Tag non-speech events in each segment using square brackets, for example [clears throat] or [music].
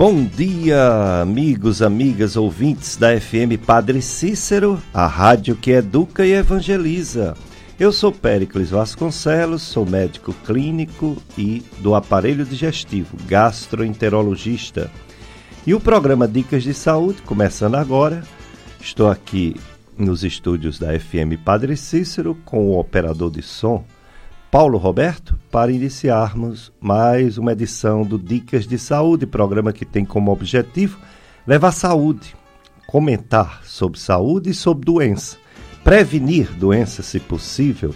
Bom dia, amigos, amigas, ouvintes da FM Padre Cícero, a rádio que educa e evangeliza. Eu sou Péricles Vasconcelos, sou médico clínico e do aparelho digestivo, gastroenterologista. E o programa Dicas de Saúde, começando agora, estou aqui nos estúdios da FM Padre Cícero com o operador de som, Paulo Roberto, para iniciarmos mais uma edição do Dicas de Saúde, programa que tem como objetivo levar saúde, comentar sobre saúde e sobre doença, prevenir doenças se possível,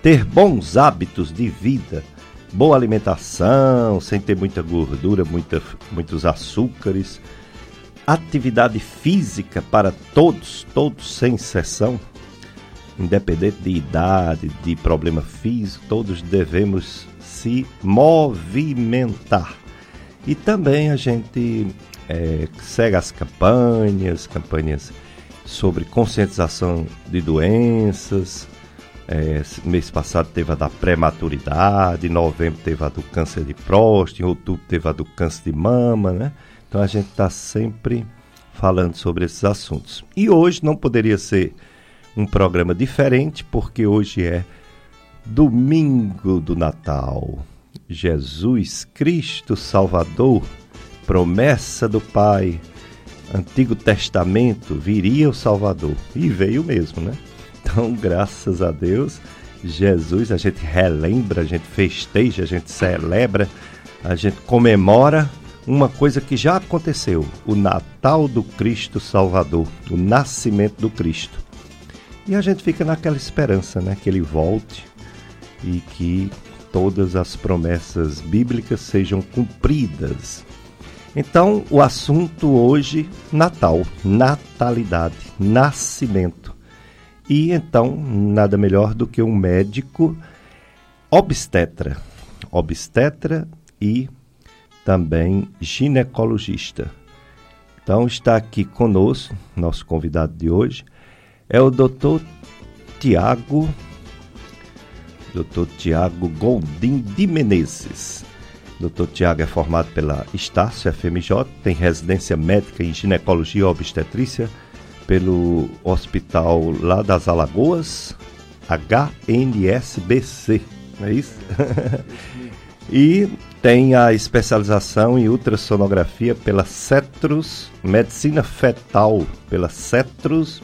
ter bons hábitos de vida, boa alimentação, sem ter muita gordura, muita, muitos açúcares, atividade física para todos, todos sem exceção independente de idade, de problema físico, todos devemos se movimentar. E também a gente é, segue as campanhas, campanhas sobre conscientização de doenças. É, mês passado teve a da prematuridade, em novembro teve a do câncer de próstata, em outubro teve a do câncer de mama, né? Então a gente está sempre falando sobre esses assuntos. E hoje não poderia ser um programa diferente, porque hoje é domingo do Natal. Jesus Cristo Salvador, promessa do Pai, Antigo Testamento, viria o Salvador. E veio mesmo, né? Então, graças a Deus, Jesus, a gente relembra, a gente festeja, a gente celebra, a gente comemora uma coisa que já aconteceu: o Natal do Cristo Salvador, o nascimento do Cristo. E a gente fica naquela esperança, né, que ele volte e que todas as promessas bíblicas sejam cumpridas. Então, o assunto hoje, Natal, natalidade, nascimento. E então, nada melhor do que um médico obstetra, obstetra e também ginecologista. Então, está aqui conosco, nosso convidado de hoje, é o doutor Tiago, doutor Tiago Goldim de Menezes. Doutor Tiago é formado pela Estácio FMJ, tem residência médica em ginecologia e obstetrícia pelo hospital lá das Alagoas, HNSBC, não é isso? [laughs] e tem a especialização em ultrassonografia pela Cetrus, medicina fetal pela Cetrus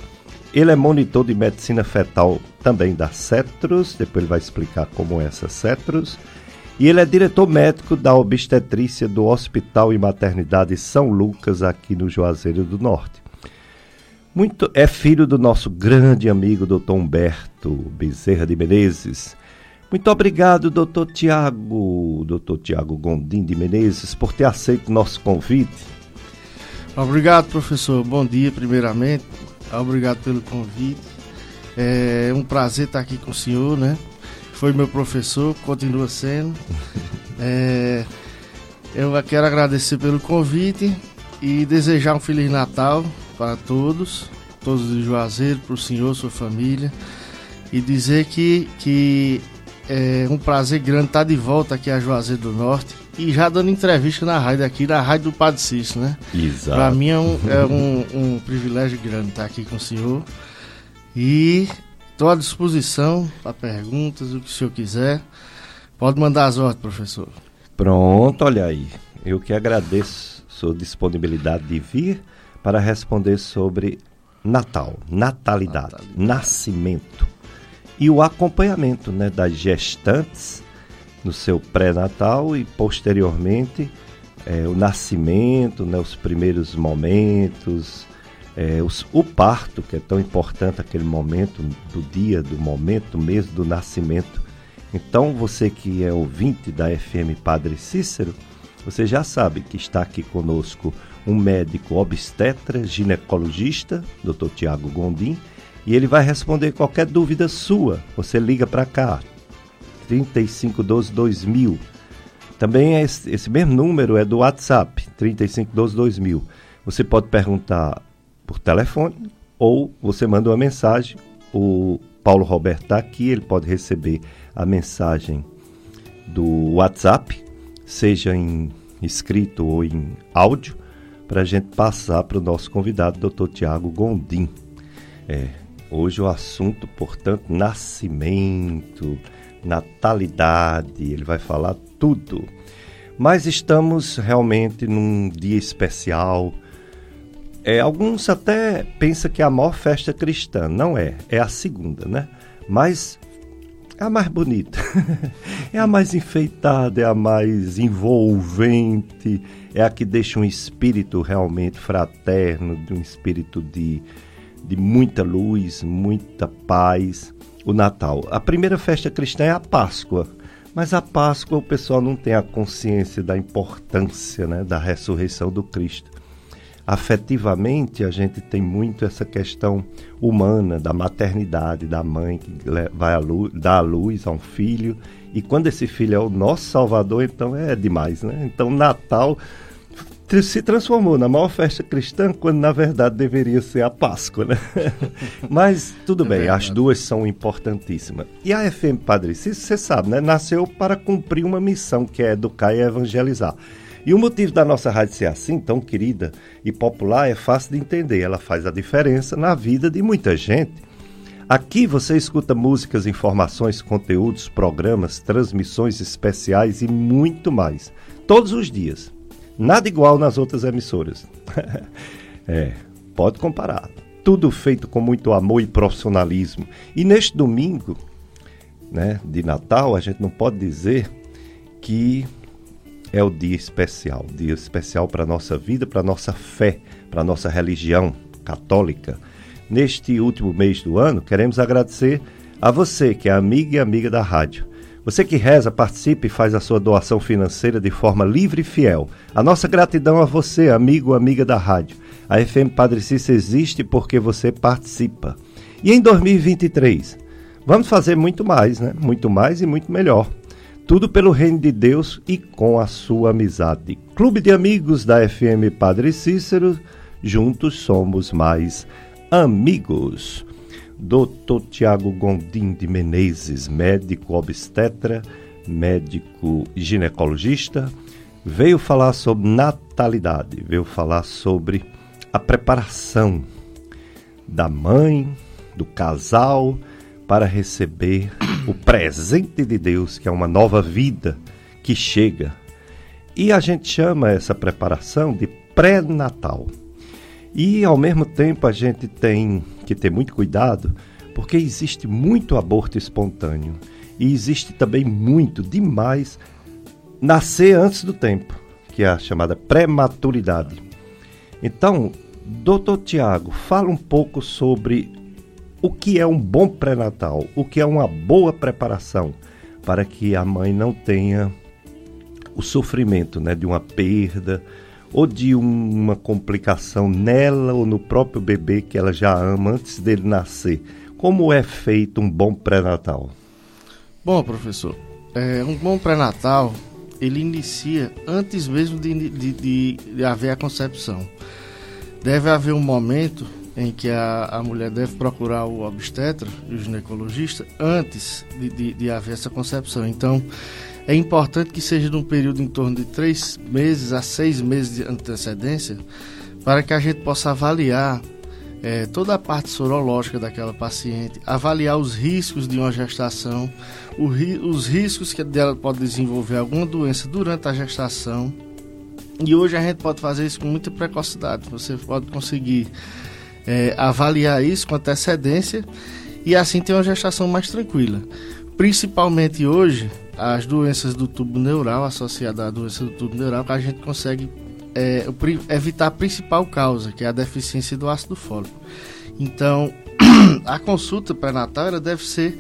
ele é monitor de medicina fetal também da Cetros, depois ele vai explicar como é essa Cetros. E ele é diretor médico da obstetrícia do Hospital e Maternidade São Lucas, aqui no Juazeiro do Norte. Muito é filho do nosso grande amigo Dr. Humberto Bezerra de Menezes. Muito obrigado, doutor Tiago, doutor Tiago Gondim de Menezes, por ter aceito nosso convite. Obrigado, professor. Bom dia, primeiramente. Obrigado pelo convite. É um prazer estar aqui com o senhor, né? Foi meu professor, continua sendo. [laughs] É, eu quero agradecer pelo convite e desejar um Feliz Natal para todos, todos de Juazeiro, para o senhor, sua família. E dizer que, que é um prazer grande estar de volta aqui a Juazeiro do Norte e já dando entrevista na rádio aqui, na rádio do Padre Cício, né? Exato. Para mim é, um, é um, um, privilégio grande estar aqui com o senhor. E estou à disposição para perguntas, o que o senhor quiser. Pode mandar as ordens, professor. Pronto, olha aí. Eu que agradeço sua disponibilidade de vir para responder sobre Natal, natalidade, natalidade. nascimento e o acompanhamento né, das gestantes no seu pré-natal e posteriormente é, o nascimento, né, os primeiros momentos, é, os, o parto, que é tão importante aquele momento do dia, do momento mesmo do nascimento. Então, você que é ouvinte da FM Padre Cícero, você já sabe que está aqui conosco um médico obstetra, ginecologista, Dr. Tiago Gondim, e ele vai responder qualquer dúvida sua. Você liga para cá, 3512 2000. Também é esse, esse, mesmo número é do WhatsApp, 3512 2000. Você pode perguntar por telefone ou você manda uma mensagem. O Paulo Roberto está aqui, ele pode receber a mensagem do WhatsApp, seja em escrito ou em áudio, para a gente passar para o nosso convidado, Dr. Tiago Gondim. É, hoje o assunto, portanto, nascimento, natalidade, ele vai falar tudo. Mas estamos realmente num dia especial. É, alguns até pensam que é a maior festa cristã. Não é, é a segunda, né? Mas é a mais bonita, [laughs] é a mais enfeitada, é a mais envolvente, é a que deixa um espírito realmente fraterno, de um espírito de, de muita luz, muita paz. O Natal. A primeira festa cristã é a Páscoa, mas a Páscoa o pessoal não tem a consciência da importância né, da ressurreição do Cristo afetivamente a gente tem muito essa questão humana da maternidade, da mãe que vai à luz, dá a luz a um filho e quando esse filho é o nosso salvador, então é demais, né? Então Natal se transformou na maior festa cristã quando na verdade deveria ser a Páscoa, né? [laughs] Mas tudo é bem, verdade. as duas são importantíssimas. E a FM Padre Cícero, você sabe, né? Nasceu para cumprir uma missão que é educar e evangelizar. E o motivo da nossa rádio ser assim, tão querida e popular, é fácil de entender. Ela faz a diferença na vida de muita gente. Aqui você escuta músicas, informações, conteúdos, programas, transmissões especiais e muito mais. Todos os dias. Nada igual nas outras emissoras. [laughs] é, pode comparar. Tudo feito com muito amor e profissionalismo. E neste domingo, né, de Natal, a gente não pode dizer que é o dia especial, dia especial para a nossa vida, para a nossa fé, para a nossa religião católica. Neste último mês do ano, queremos agradecer a você que é amiga e amiga da rádio. Você que reza, participe e faz a sua doação financeira de forma livre e fiel. A nossa gratidão a você, amigo ou amiga da rádio. A FM Padre Cícero existe porque você participa. E em 2023, vamos fazer muito mais, né? Muito mais e muito melhor. Tudo pelo reino de Deus e com a sua amizade. Clube de Amigos da FM Padre Cícero, juntos somos mais amigos. Dr. Tiago Gondim de Menezes, médico obstetra, médico ginecologista, veio falar sobre natalidade, veio falar sobre a preparação da mãe, do casal, para receber o presente de Deus, que é uma nova vida que chega. E a gente chama essa preparação de pré-natal. E ao mesmo tempo a gente tem que ter muito cuidado, porque existe muito aborto espontâneo e existe também muito demais nascer antes do tempo, que é a chamada prematuridade. Então, doutor Tiago, fala um pouco sobre o que é um bom pré-natal, o que é uma boa preparação para que a mãe não tenha o sofrimento né, de uma perda ou de uma complicação nela ou no próprio bebê que ela já ama antes dele nascer. Como é feito um bom pré-natal? Bom, professor, é, um bom pré-natal ele inicia antes mesmo de, de, de, haver a concepção. Deve haver um momento em que a, a mulher deve procurar o obstetra e o ginecologista antes de, de, de haver essa concepção. Então, é importante que seja num período em torno de três meses a seis meses de antecedência para que a gente possa avaliar é, toda a parte sorológica daquela paciente, avaliar os riscos de uma gestação, ri, os riscos que ela pode desenvolver alguma doença durante a gestação. E hoje a gente pode fazer isso com muita precocidade. Você pode conseguir é, avaliar isso com antecedência e assim ter uma gestação mais tranquila. Principalmente hoje, as doenças do tubo neural, associadas à doença do tubo neural, que a gente consegue é, evitar a principal causa, que é a deficiência do ácido fólico. Então, [clears throat] a consulta pré-natal deve ser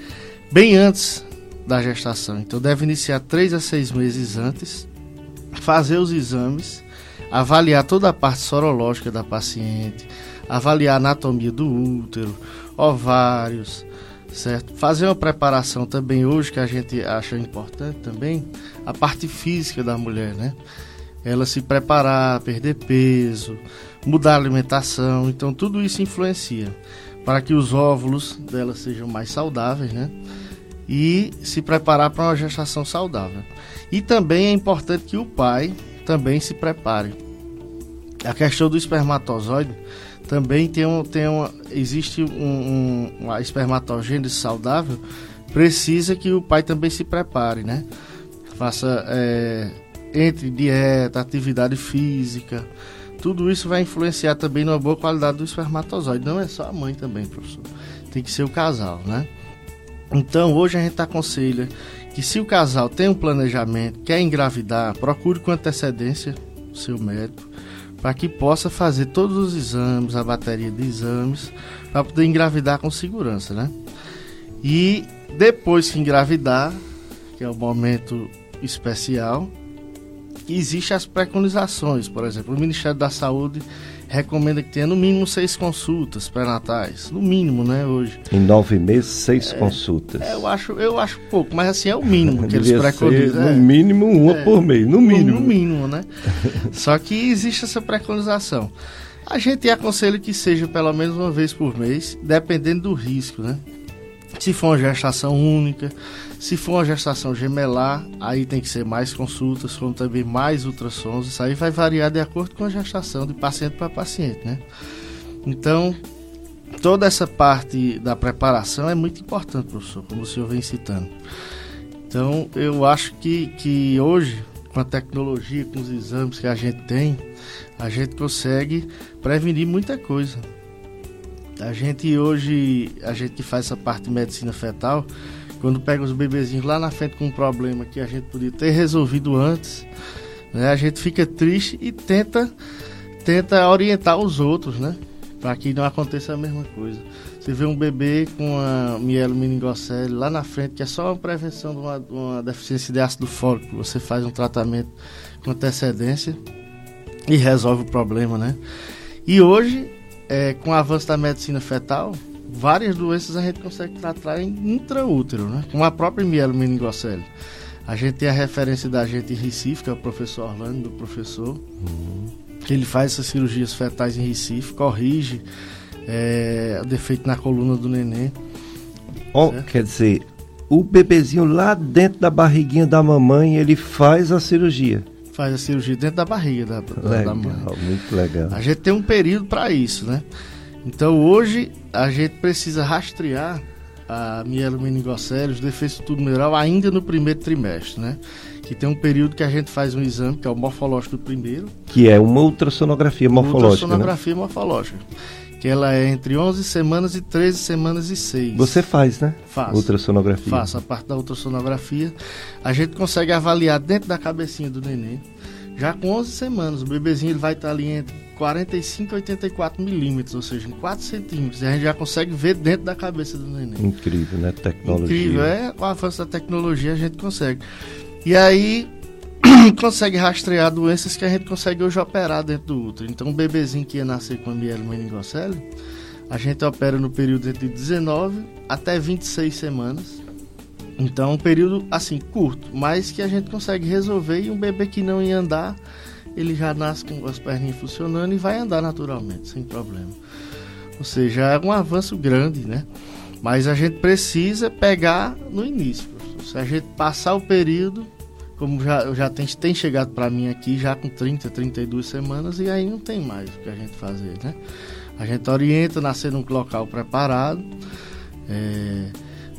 bem antes da gestação. Então, deve iniciar 3 a 6 meses antes, fazer os exames, avaliar toda a parte sorológica da paciente, avaliar a anatomia do útero, ovários, certo? Fazer uma preparação também hoje que a gente acha importante também, a parte física da mulher, né? Ela se preparar, perder peso, mudar a alimentação, então tudo isso influencia para que os óvulos dela sejam mais saudáveis, né? E se preparar para uma gestação saudável. E também é importante que o pai também se prepare A questão do espermatozoide também tem um, tem uma, existe um, um, uma espermatogênese saudável, precisa que o pai também se prepare, né? Faça é, entre dieta, atividade física, tudo isso vai influenciar também numa boa qualidade do espermatozoide. Não é só a mãe também, professor. Tem que ser o casal, né? Então hoje a gente aconselha que se o casal tem um planejamento, quer engravidar, procure com antecedência o seu médico para que possa fazer todos os exames, a bateria de exames, para poder engravidar com segurança, né? E depois que engravidar, que é o momento especial, existem as preconizações, por exemplo, o Ministério da Saúde recomenda que tenha no mínimo seis consultas pré-natais. No mínimo, né, hoje. Em nove meses, seis é, consultas. É, eu, acho, eu acho pouco, mas assim, é o mínimo que [laughs] eles preconizam. no é. mínimo, uma é, por mês, no mínimo. No mínimo, né? [laughs] Só que existe essa preconização. A gente aconselha que seja pelo menos uma vez por mês, dependendo do risco, né? Se for uma gestação única, se for uma gestação gemelar, aí tem que ser mais consultas, como também mais ultrassons. Isso aí vai variar de acordo com a gestação de paciente para paciente, né? Então, toda essa parte da preparação é muito importante, professor, como o senhor vem citando. Então, eu acho que, que hoje, com a tecnologia, com os exames que a gente tem, a gente consegue prevenir muita coisa. A gente hoje, a gente que faz essa parte de medicina fetal, quando pega os bebezinhos lá na frente com um problema que a gente podia ter resolvido antes, né, a gente fica triste e tenta, tenta orientar os outros, né? Para que não aconteça a mesma coisa. Você vê um bebê com a mielomeningocele lá na frente, que é só uma prevenção de uma, de uma deficiência de ácido fólico, você faz um tratamento com antecedência e resolve o problema, né? E hoje, é, com o avanço da medicina fetal, várias doenças a gente consegue tratar em intraútero, né? Com a própria mielomeningocele. A gente tem a referência da gente em Recife, que é o professor Orlando, do professor, uhum. que ele faz essas cirurgias fetais em Recife, corrige é, o defeito na coluna do neném. Oh, quer dizer, o bebezinho lá dentro da barriguinha da mamãe, ele faz a cirurgia. Faz a cirurgia dentro da barriga da, da, legal, da mãe. Muito legal. A gente tem um período para isso, né? Então hoje a gente precisa rastrear a mielomeningocele, os defeitos do tubo neural ainda no primeiro trimestre, né? Que tem um período que a gente faz um exame, que é o morfológico do primeiro. Que é uma ultrassonografia morfológica, Ultrassonografia né? morfológica. Que ela é entre 11 semanas e 13 semanas e 6. Você faz, né? Faço. Ultrassonografia. Faço a parte da ultrassonografia. A gente consegue avaliar dentro da cabecinha do neném. Já com 11 semanas, o bebezinho ele vai estar ali entre 45 e 84 milímetros, ou seja, em 4 centímetros. E a gente já consegue ver dentro da cabeça do neném. Incrível, né? Tecnologia. Incrível, é. Com o avanço da tecnologia a gente consegue. E aí [coughs] consegue rastrear doenças que a gente consegue hoje operar dentro do útero. Então, um bebezinho que ia nascer com a mielomeningocele, a gente opera no período entre 19 até 26 semanas. Então, um período assim curto, mas que a gente consegue resolver e um bebê que não ia andar ele já nasce com as perninhas funcionando e vai andar naturalmente, sem problema. Ou seja, é um avanço grande, né? Mas a gente precisa pegar no início. Se a gente passar o período, como já, já tem, tem chegado para mim aqui, já com 30, 32 semanas, e aí não tem mais o que a gente fazer, né? A gente orienta nascer num local preparado. É,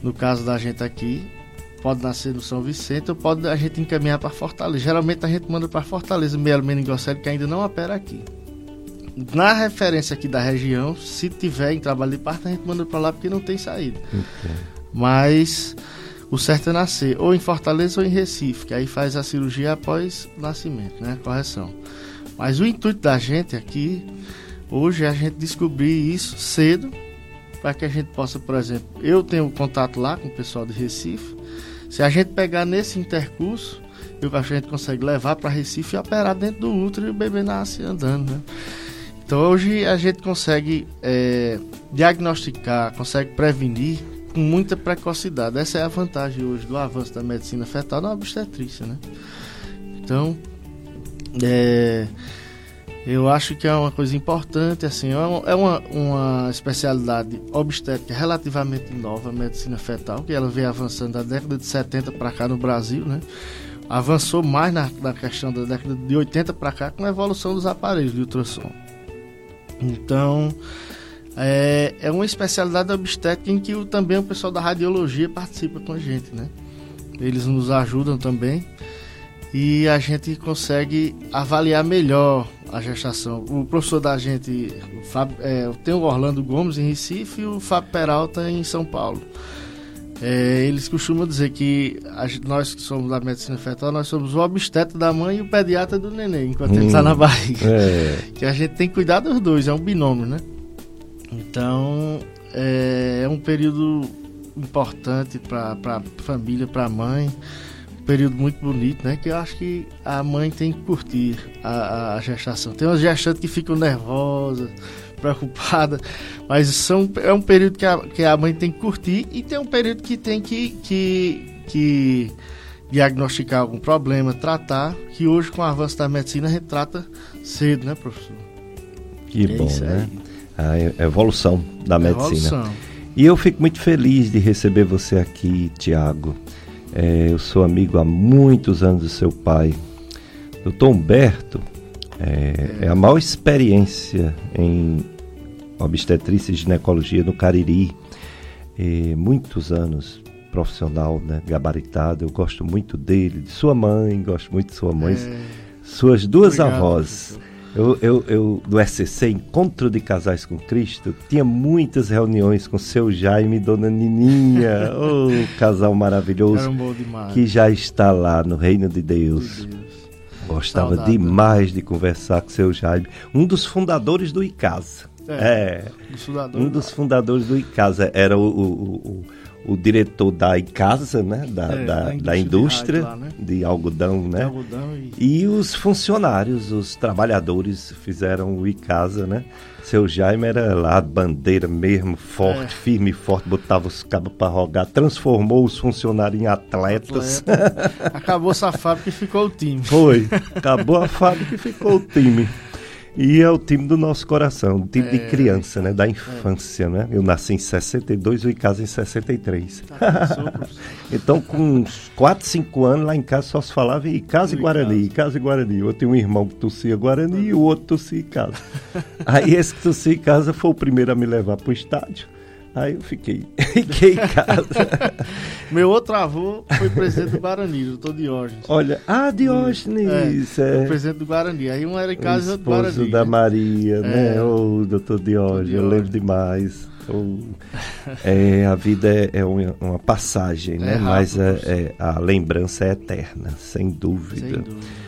no caso da gente aqui, pode nascer no São Vicente ou pode a gente encaminhar para Fortaleza. Geralmente a gente manda para Fortaleza meio meningocele que ainda não opera aqui. Na referência aqui da região, se tiver em trabalho de parto, a gente manda para lá porque não tem saída. Okay. Mas o certo é nascer ou em Fortaleza ou em Recife, que aí faz a cirurgia após o nascimento, né? Correção. Mas o intuito da gente aqui hoje é a gente descobrir isso cedo para que a gente possa, por exemplo, eu tenho contato lá com o pessoal de Recife, se a gente pegar nesse intercurso, eu acho que a gente consegue levar para Recife e operar dentro do útero e o bebê nasce andando, né? Então hoje a gente consegue é, diagnosticar, consegue prevenir com muita precocidade. Essa é a vantagem hoje do avanço da medicina fetal na obstetrícia, né? Então, é, eu acho que é uma coisa importante, assim, é uma, é uma especialidade obstétrica relativamente nova, a medicina fetal, que ela vem avançando da década de 70 para cá no Brasil, né? avançou mais na, na questão da década de 80 para cá com a evolução dos aparelhos de ultrassom. Então, é, é uma especialidade obstétrica em que o, também o pessoal da radiologia participa com a gente, né? Eles nos ajudam também e a gente consegue avaliar melhor a gestação. O professor da gente o Fábio, é, tem o Orlando Gomes em Recife e o Fábio Peralta em São Paulo. É, eles costumam dizer que a, nós que somos da medicina fetal, nós somos o obstetra da mãe e o pediatra do neném, enquanto hum, ele está na barriga. É. Que a gente tem que cuidar dos dois, é um binômio, né? Então, é, é um período importante para a família, para a mãe. Um período muito bonito, né? Que eu acho que a mãe tem que curtir a, a gestação. Tem umas gestantes que ficam nervosas, [laughs] preocupadas, mas são, é um período que a, que a mãe tem que curtir e tem um período que tem que, que, que diagnosticar algum problema, tratar, que hoje com o avanço da medicina a gente trata cedo, né, professor? Que é bom, né? A evolução da medicina. Evolução. E eu fico muito feliz de receber você aqui, Tiago. É, eu sou amigo há muitos anos do seu pai. Doutor Humberto é, é a maior experiência em obstetrícia e ginecologia no Cariri. É, muitos anos profissional, né, gabaritado. Eu gosto muito dele, de sua mãe, gosto muito de sua mãe. É. Suas duas Obrigado, avós. Professor eu, eu, eu, do SCC, Encontro de Casais com Cristo, tinha muitas reuniões com seu Jaime e Dona Nininha, [laughs] o oh, casal maravilhoso, que já está lá no Reino de Deus. Deus. Gostava Saudade, demais de conversar com seu Jaime, um dos fundadores do ICASA. É, é um dos fundadores do ICASA era o, o, o o diretor da ICASA, né, da, é, da, da, indústria, de, lá, né? de algodão, né? De algodão e... e... os funcionários, os trabalhadores fizeram o ICASA, né? Seu Jaime era lá, bandeira mesmo, forte, é. firme e forte, botava os cabos para rogar, transformou os funcionários em atletas. Atleta. Acabou essa fábrica e ficou o time. Foi, acabou a fábrica e ficou o time. E é o time do nosso coração, o time é, de criança, né? Da infância, é. né? Eu nasci em 62 e em casa em 63. Tá, [laughs] então, com uns 4, 5 anos, lá em casa só se falava em casa e Guarani, casa e Guarani. Eu tinha um irmão que tossia Guarani e o outro tossia casa. [laughs] Aí esse que tossia casa foi o primeiro a me levar para o estádio. Aí eu fiquei, [laughs] fiquei em casa. [laughs] Meu outro avô foi presidente do Guarani, doutor Diógenes. Olha, ah, Diógenes! É, é. presidente do Guarani. Aí um era em casa e outro do Guarani. da Maria, né? O é. doutor Diógenes, eu lembro demais. O, [laughs] é, a vida é, é uma, uma, passagem, né? É rápido, Mas é, é, a lembrança é eterna, sem dúvida. Sem dúvida.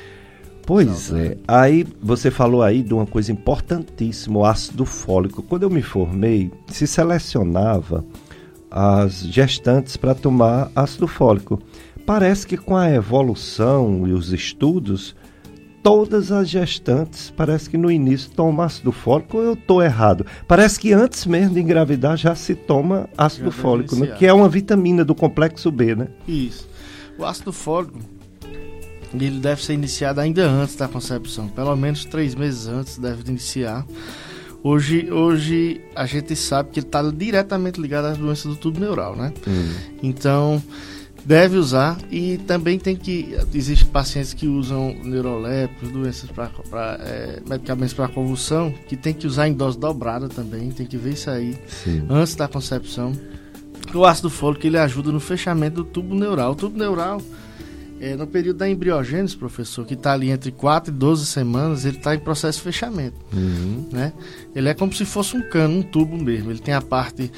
Pois é. Aí você falou aí de uma coisa importantíssima, o ácido fólico. Quando eu me formei, se selecionava as gestantes para tomar ácido fólico. Parece que com a evolução e os estudos, todas as gestantes, parece que no início tomam ácido fólico, ou eu estou errado? Parece que antes mesmo de engravidar já se toma ácido fólico, né? que é uma vitamina do complexo B, né? Isso. O ácido fólico ele deve ser iniciado ainda antes da concepção, pelo menos três meses antes deve iniciar. Hoje, hoje a gente sabe que ele está diretamente ligado às doenças do tubo neural, né? Hum. Então deve usar e também tem que existem pacientes que usam neurolépicos, doenças para é, medicamentos para convulsão que tem que usar em dose dobrada também, tem que ver isso aí Sim. antes da concepção. O ácido fólico ele ajuda no fechamento do tubo neural. O tubo neural é, no período da embriogênese, professor, que está ali entre 4 e 12 semanas, ele está em processo de fechamento. Uhum. Né? Ele é como se fosse um cano, um tubo mesmo. Ele tem a parte.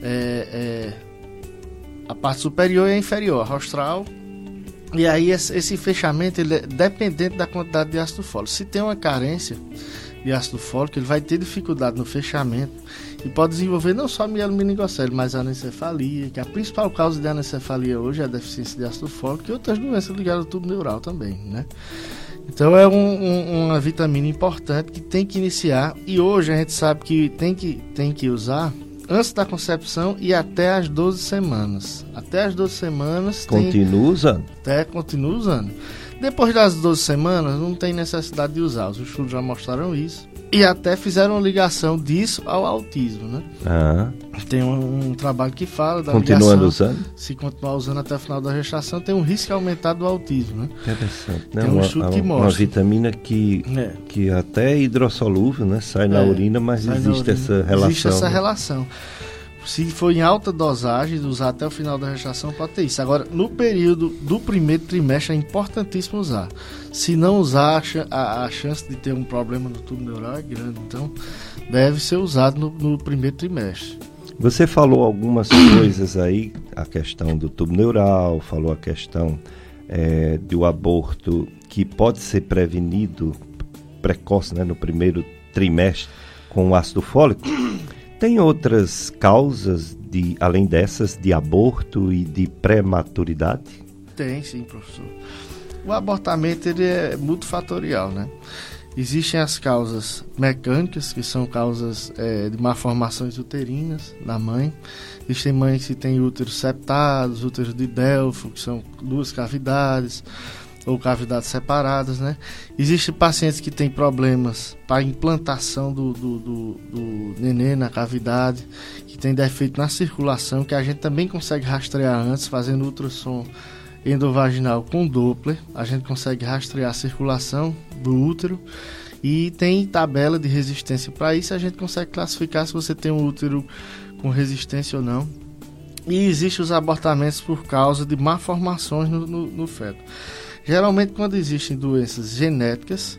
É, é, a parte superior e a inferior, a rostral. E aí esse, esse fechamento ele é dependente da quantidade de ácido fólico. Se tem uma carência de ácido fólico, ele vai ter dificuldade no fechamento e pode desenvolver não só mielomeningocele, mas a anencefalia, que a principal causa de anencefalia hoje é a deficiência de ácido fólico e outras doenças ligadas ao tubo neural também, né? Então é um, um, uma vitamina importante que tem que iniciar e hoje a gente sabe que tem que, tem que usar antes da concepção e até as 12 semanas. Até as 12 semanas. Continua tem, usando? Até continua usando. Depois das 12 semanas, não tem necessidade de usar. Os estudos já mostraram isso. E até fizeram ligação disso ao autismo, né? Ah. Tem um, um, trabalho que fala da Continuando ligação, usando? Se continuar usando até o final da gestação, tem um risco aumentado do autismo, né? Interessante. Né? Tem um uma, estudo que mostra. uma vitamina que, É. que até é hidrossolúvel, né? Sai na É, urina, mas existe urina. essa relação. Existe essa né? relação. Se for em alta dosagem, usar até o final da gestação, pode ter isso. Agora, no período do primeiro trimestre, é importantíssimo usar. Se não usar, a a, chance de ter um problema no tubo neural é grande. Então, deve ser usado no, no primeiro trimestre. Você falou algumas [coughs] coisas aí, a questão do tubo neural, falou a questão eh, do aborto que pode ser prevenido precoce, né, no primeiro trimestre com o ácido fólico. [coughs] Tem outras causas, de, além dessas, de aborto e de prematuridade? Tem sim, professor. O abortamento ele é multifatorial, né? Existem as causas mecânicas, que são causas eh, de malformações uterinas na mãe. Existem mães que têm úteros septados, úteros de Delfo, que são duas cavidades, ou cavidades separadas, né? Existem pacientes que têm problemas para implantação do, do, do, do nenê na cavidade, que tem defeito na circulação, que a gente também consegue rastrear antes, fazendo ultrassom endovaginal com Doppler. A gente consegue rastrear a circulação do útero e tem tabela de resistência para isso. A gente consegue classificar se você tem um útero com resistência ou não. E existem os abortamentos por causa de malformações no, no, no feto. Geralmente, quando existem doenças genéticas,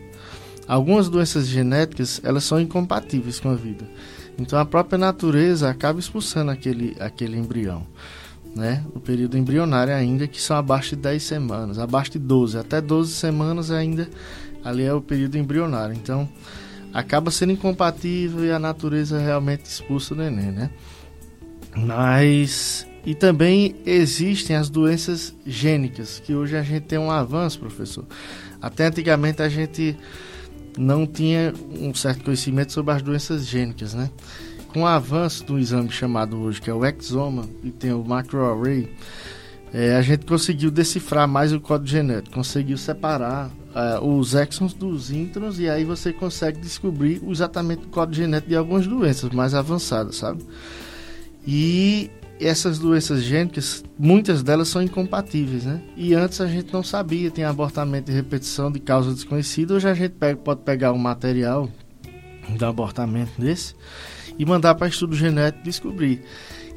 algumas doenças genéticas elas são incompatíveis com a vida. Então, a própria natureza acaba expulsando aquele, aquele embrião né? O período embrionário ainda, que são abaixo de 10 semanas, abaixo de 12, até 12 semanas ainda ali é o período embrionário. Então, acaba sendo incompatível e a natureza realmente expulsa o neném, né? Mas e também existem as doenças gênicas, que hoje a gente tem um avanço, professor. Até antigamente a gente não tinha um certo conhecimento sobre as doenças gênicas, né? com o avanço do exame chamado hoje, que é o exoma, e tem o macroarray, é, a gente conseguiu decifrar mais o código genético, conseguiu separar é, os exons dos introns e aí você consegue descobrir exatamente o código genético de algumas doenças mais avançadas, sabe? E essas doenças gênicas, muitas delas são incompatíveis, né? E antes a gente não sabia, tem abortamento de repetição de causa desconhecida, hoje a gente pega, pode pegar um material de abortamento desse e mandar para estudo genético descobrir.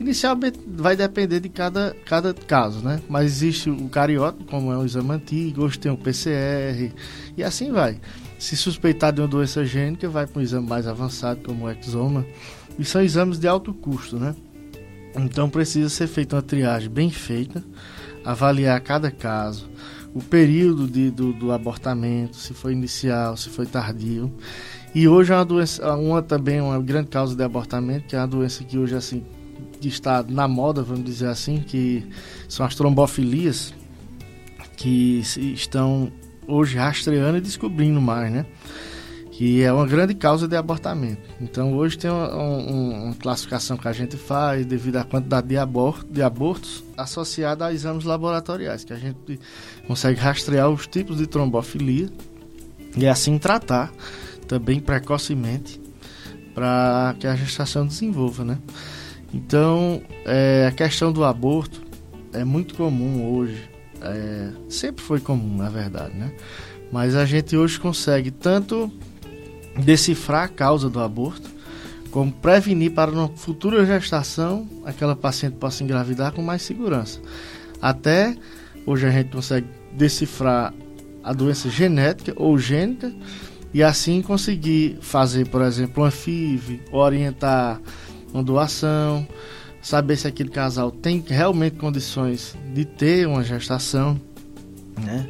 Inicialmente vai depender de cada, cada caso, né? Mas existe o cariótipo, como é um exame antigo, hoje tem o PCR e assim vai. Se suspeitar de uma doença gênica, vai para um exame mais avançado, como o exoma. E são exames de alto custo, né? Então precisa ser feita uma triagem bem feita, avaliar cada caso, o período de, do, do abortamento, se foi inicial, se foi tardio. E hoje é uma doença, uma também uma grande causa de abortamento, que é uma doença que hoje assim está na moda, vamos dizer assim, que são as trombofilias, que estão hoje rastreando e descobrindo mais, né? Que é uma grande causa de abortamento. Então hoje tem uma, uma, uma classificação que a gente faz devido à quantidade de, aborto, de abortos associada a exames laboratoriais, que a gente consegue rastrear os tipos de trombofilia e assim tratar também precocemente para que a gestação desenvolva, né? Então, é, a questão do aborto é muito comum hoje, é, sempre foi comum, na verdade, né? Mas a gente hoje consegue tanto decifrar a causa do aborto, como prevenir para uma futura gestação aquela paciente possa engravidar com mais segurança. Até hoje a gente consegue decifrar a doença genética ou gênica e assim conseguir fazer, por exemplo, uma FIV, orientar uma doação, saber se aquele casal tem realmente condições de ter uma gestação, né?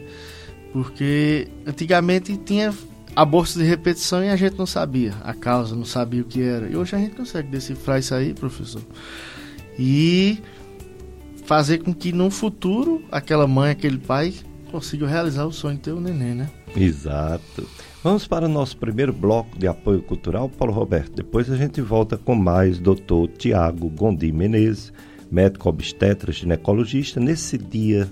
Porque antigamente tinha abortos de repetição e a gente não sabia a causa, não sabia o que era. E hoje a gente consegue decifrar isso aí, professor. E fazer com que no futuro aquela mãe, aquele pai consiga realizar o sonho de ter um neném, né? Exato. Vamos para o nosso primeiro bloco de apoio cultural, Paulo Roberto. Depois a gente volta com mais doutor Tiago Gondim Menezes, médico obstetra ginecologista, nesse dia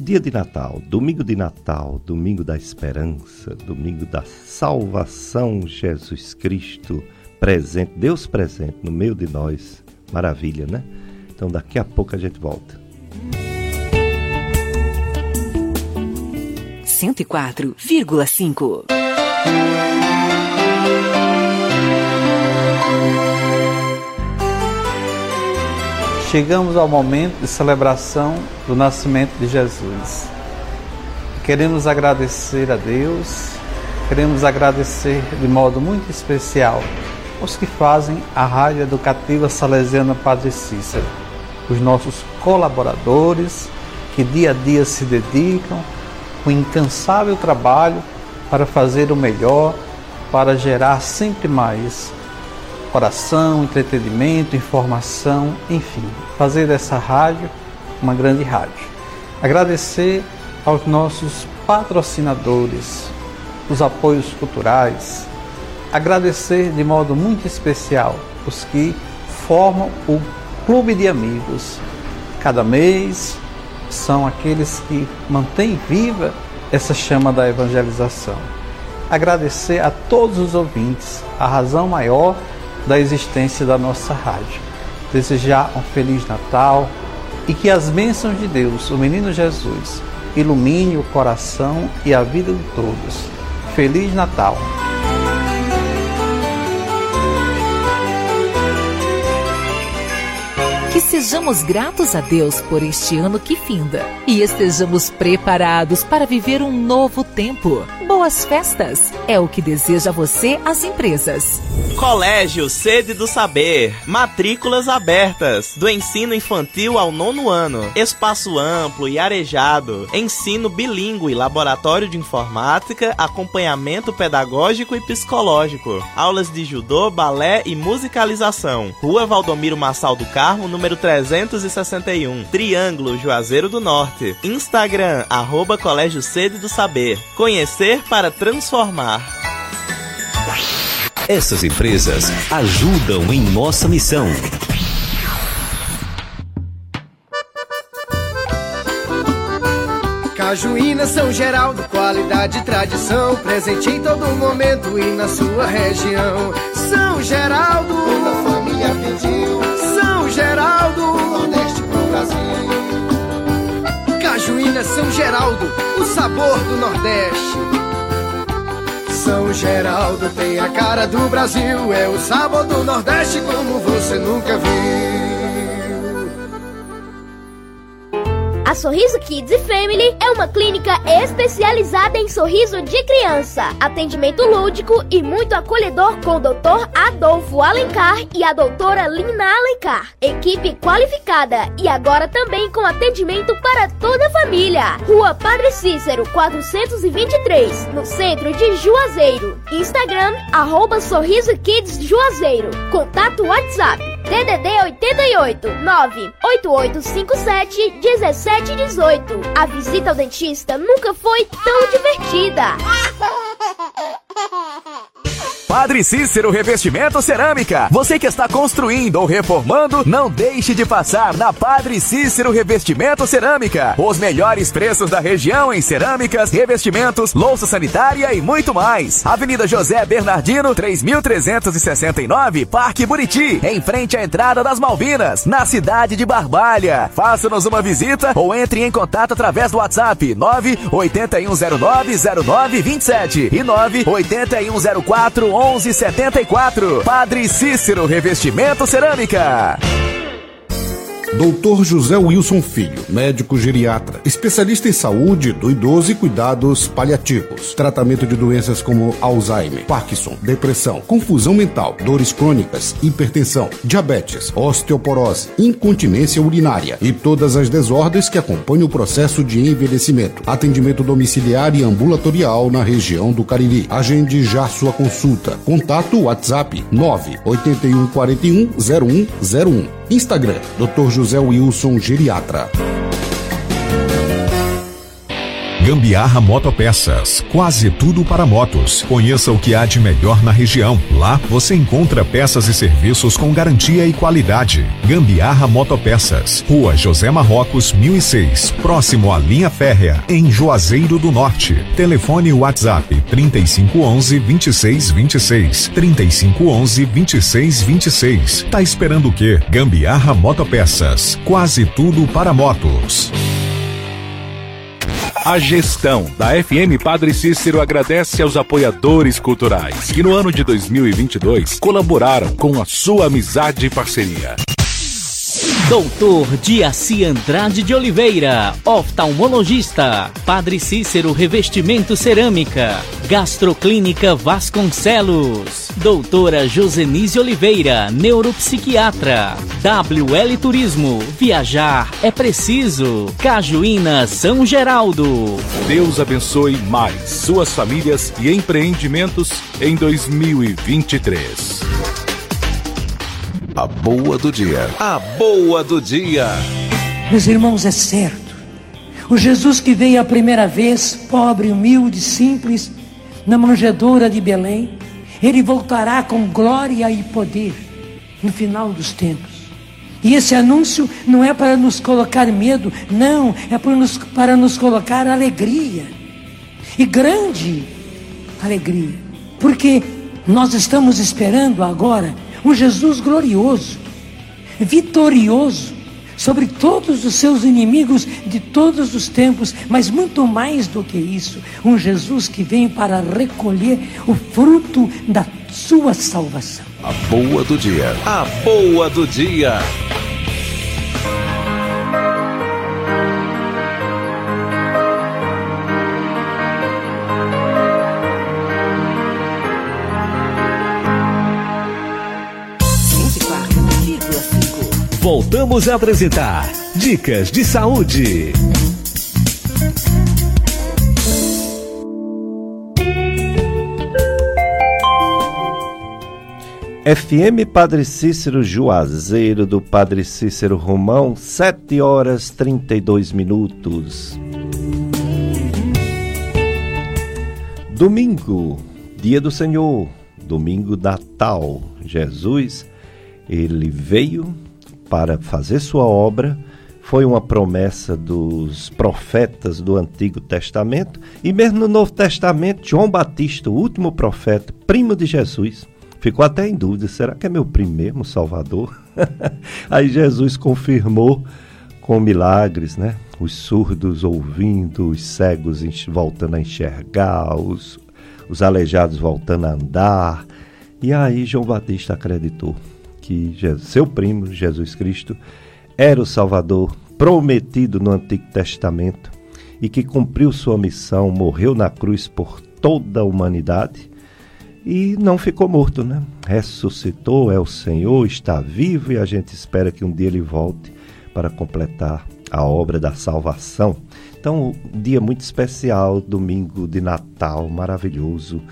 Dia de Natal, domingo de Natal, domingo da esperança, domingo da salvação, Jesus Cristo presente, Deus presente no meio de nós. Maravilha, né? Então daqui a pouco a gente volta. 104,5 Chegamos ao momento de celebração do nascimento de Jesus. Queremos agradecer a Deus, queremos agradecer de modo muito especial os que fazem a Rádio Educativa Salesiana Padre Cícero, os nossos colaboradores que dia a dia se dedicam com incansável trabalho para fazer o melhor, para gerar sempre mais oração, entretenimento, informação, enfim, fazer dessa rádio uma grande rádio. Agradecer aos nossos patrocinadores, os apoios culturais, agradecer de modo muito especial os que formam o Clube de Amigos. Cada mês são aqueles que mantêm viva essa chama da evangelização. Agradecer a todos os ouvintes, a razão maior da existência da nossa rádio. Desejar um Feliz Natal e que as bênçãos de Deus, o Menino Jesus, ilumine o coração e a vida de todos. Feliz Natal! Sejamos gratos a Deus por este ano que finda e estejamos preparados para viver um novo tempo. Boas festas! É o que deseja você as empresas. Colégio Sede do Saber. Matrículas abertas. Do ensino infantil ao nono ano. Espaço amplo e arejado. Ensino bilíngue, laboratório de informática, acompanhamento pedagógico e psicológico. Aulas de judô, balé e musicalização. Rua Valdomiro Massal do Carmo, número 361. Triângulo Juazeiro do Norte. Instagram, arroba Colégio Sede do Saber. Conhecer para transformar. Essas empresas ajudam em nossa missão. Cajuína São Geraldo, qualidade e tradição, presente em todo momento e na sua região. São Geraldo, toda família pediu. São Geraldo, Nordeste pro Brasil. Cajuína São Geraldo, o sabor do Nordeste. São Geraldo tem a cara do Brasil, é o sabor do Nordeste como você nunca viu. A Sorriso Kids Family é uma clínica especializada em sorriso de criança, atendimento lúdico e muito acolhedor com o Dr. Adolfo Alencar e a doutora Lina Alencar. Equipe qualificada e agora também com atendimento para toda a família. Rua Padre Cícero, 423, no centro de Juazeiro. Instagram, arroba Sorriso Kids Juazeiro. Contato WhatsApp, DDD 88 98857 17 18. A visita ao dentista nunca foi tão divertida. [laughs] Padre Cícero Revestimento Cerâmica. Você que está construindo ou reformando, não deixe de passar na Padre Cícero Revestimento Cerâmica. Os melhores preços da região em cerâmicas, revestimentos, louça sanitária e muito mais. Avenida José Bernardino, 3369, Parque Buriti, em frente à entrada das Malvinas, na cidade de Barbalha. Faça-nos uma visita ou entre em contato através do WhatsApp 981090927 e 98104 1174. Padre Cícero Revestimento Cerâmica. Doutor José Wilson Filho, médico geriatra, especialista em saúde do idoso e cuidados paliativos, tratamento de doenças como Alzheimer, Parkinson, depressão, confusão mental, dores crônicas, hipertensão, diabetes, osteoporose, incontinência urinária e todas as desordens que acompanham o processo de envelhecimento. Atendimento domiciliar e ambulatorial na região do Cariri. Agende já sua consulta. Contato WhatsApp 981 41 0101. Instagram, Dr. José Wilson Geriatra. Gambiarra Motopeças, quase tudo para motos. Conheça o que há de melhor na região. Lá você encontra peças e serviços com garantia e qualidade. Gambiarra Motopeças, Rua José Marrocos, 1006, próximo à linha férrea, em Juazeiro do Norte. Telefone WhatsApp 3511 2626. 3511 2626. Tá esperando o quê? Gambiarra Motopeças, quase tudo para motos. A gestão da FM Padre Cícero agradece aos apoiadores culturais que no ano de 2022 colaboraram com a sua amizade e parceria. Doutor Diaci Andrade de Oliveira, oftalmologista. Padre Cícero Revestimento Cerâmica. Gastroclínica Vasconcelos. Doutora Josenise Oliveira, neuropsiquiatra. WL Turismo. Viajar é preciso. Cajuína São Geraldo. Deus abençoe mais suas famílias e empreendimentos em 2023. A boa do dia. A boa do dia. Meus irmãos, é certo. O Jesus que veio a primeira vez, pobre, humilde, simples, na manjedoura de Belém, ele voltará com glória e poder no final dos tempos. E esse anúncio não é para nos colocar medo, não, é para nos, para nos colocar alegria. E grande alegria. Porque nós estamos esperando agora um Jesus glorioso, vitorioso sobre todos os seus inimigos de todos os tempos, mas muito mais do que isso, um Jesus que vem para recolher o fruto da sua salvação. A boa do dia. A boa do dia. Voltamos a apresentar Dicas de Saúde. FM Padre Cícero Juazeiro do Padre Cícero Romão, 7 horas 32 minutos. Domingo, dia do Senhor, domingo Natal. Jesus, ele veio para fazer sua obra, foi uma promessa dos profetas do Antigo Testamento e mesmo no Novo Testamento, João Batista, o último profeta, primo de Jesus, ficou até em dúvida: será que é meu primo mesmo, Salvador? [laughs] Aí Jesus confirmou com milagres, né? Os surdos ouvindo, os cegos voltando a enxergar, os, os aleijados voltando a andar. E aí João Batista acreditou que seu primo, Jesus Cristo, era o Salvador prometido no Antigo Testamento e que cumpriu sua missão, morreu na cruz por toda a humanidade e não ficou morto, né? Ressuscitou, é o Senhor, está vivo e a gente espera que um dia ele volte para completar a obra da salvação. Então, um dia muito especial, domingo de Natal, maravilhoso.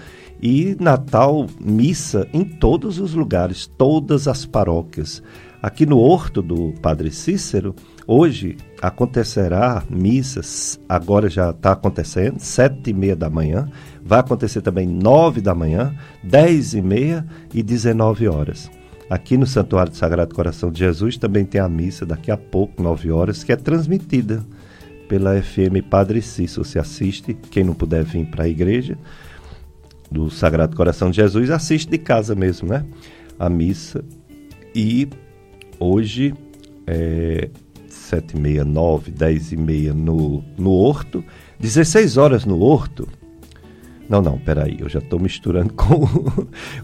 E Natal, missa em todos os lugares, todas as paróquias. Aqui no Horto do Padre Cícero, hoje acontecerá missas, agora já está acontecendo, sete e meia da manhã, vai acontecer também nove da manhã, dez e meia e dezenove horas. Aqui no Santuário do Sagrado Coração de Jesus também tem a missa daqui a pouco, nove horas, que é transmitida pela FM Padre Cícero. Você assiste, quem não puder vir para a igreja, do Sagrado Coração de Jesus, assiste de casa mesmo, né? A missa. E hoje, é, sete e meia, nove, dez e meia no, no Horto, 16 horas no Horto. Não, não, peraí, eu já estou misturando [laughs] com,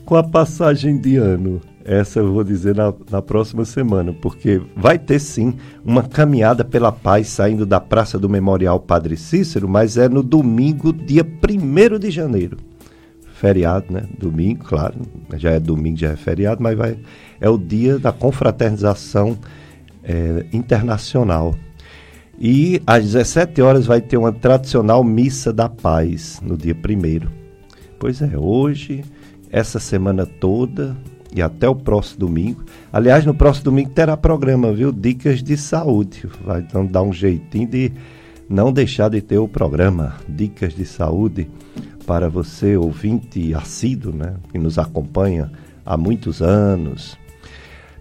com a passagem de ano. Essa eu vou dizer na, na próxima semana, porque vai ter sim uma caminhada pela paz saindo da Praça do Memorial Padre Cícero, mas é no domingo, dia 1 de janeiro feriado, né? Domingo, claro, já é domingo, já é feriado, mas vai, é o dia da confraternização é, internacional. E às 17 horas vai ter uma tradicional missa da paz, no dia primeiro. Pois é, hoje, essa semana toda e até o próximo domingo. Aliás, no próximo domingo terá programa, viu? Dicas de saúde. Vai então dar um jeitinho de não deixar de ter o programa Dicas de Saúde para você, ouvinte assíduo, né, que nos acompanha há muitos anos.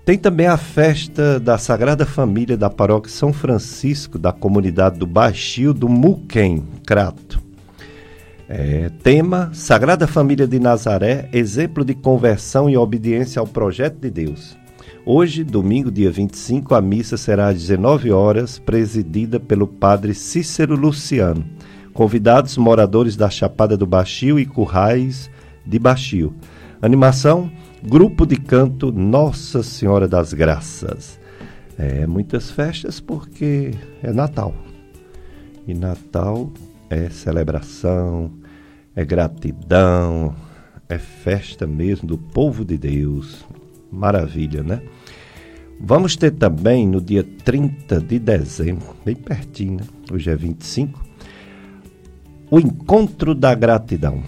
Tem também a festa da Sagrada Família da Paróquia São Francisco, da comunidade do Baixio do Muquem, Crato. É, tema: Sagrada Família de Nazaré, exemplo de conversão e obediência ao projeto de Deus. Hoje, domingo, dia 25, a missa será às 19 horas, presidida pelo padre Cícero Luciano. Convidados moradores da Chapada do Baixio e Currais de Baixio. Animação: Grupo de Canto Nossa Senhora das Graças. É, muitas festas porque é Natal. E Natal é celebração, é gratidão, é festa mesmo do povo de Deus. Maravilha, né? Vamos ter também no dia 30 de dezembro, bem pertinho, né? Hoje é 25, o Encontro da Gratidão.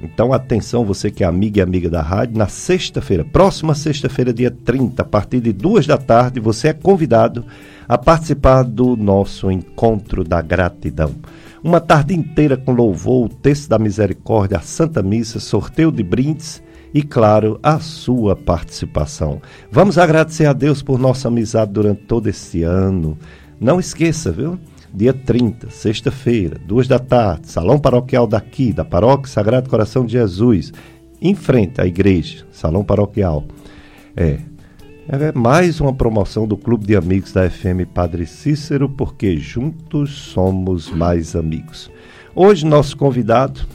Então, atenção, você que é amiga e amiga da rádio, na sexta-feira, próxima sexta-feira, dia 30, a partir de duas da tarde, você é convidado a participar do nosso Encontro da Gratidão. Uma tarde inteira com louvor, o texto da misericórdia, a Santa Missa, sorteio de brindes e, claro, a sua participação. Vamos agradecer a Deus por nossa amizade durante todo esse ano. Não esqueça, viu? Dia 30, sexta-feira, duas da tarde, salão paroquial daqui, da Paróquia Sagrado Coração de Jesus, em frente à igreja, salão paroquial. É, é mais uma promoção do Clube de Amigos da FM Padre Cícero, porque juntos somos mais amigos. Hoje, nosso convidado,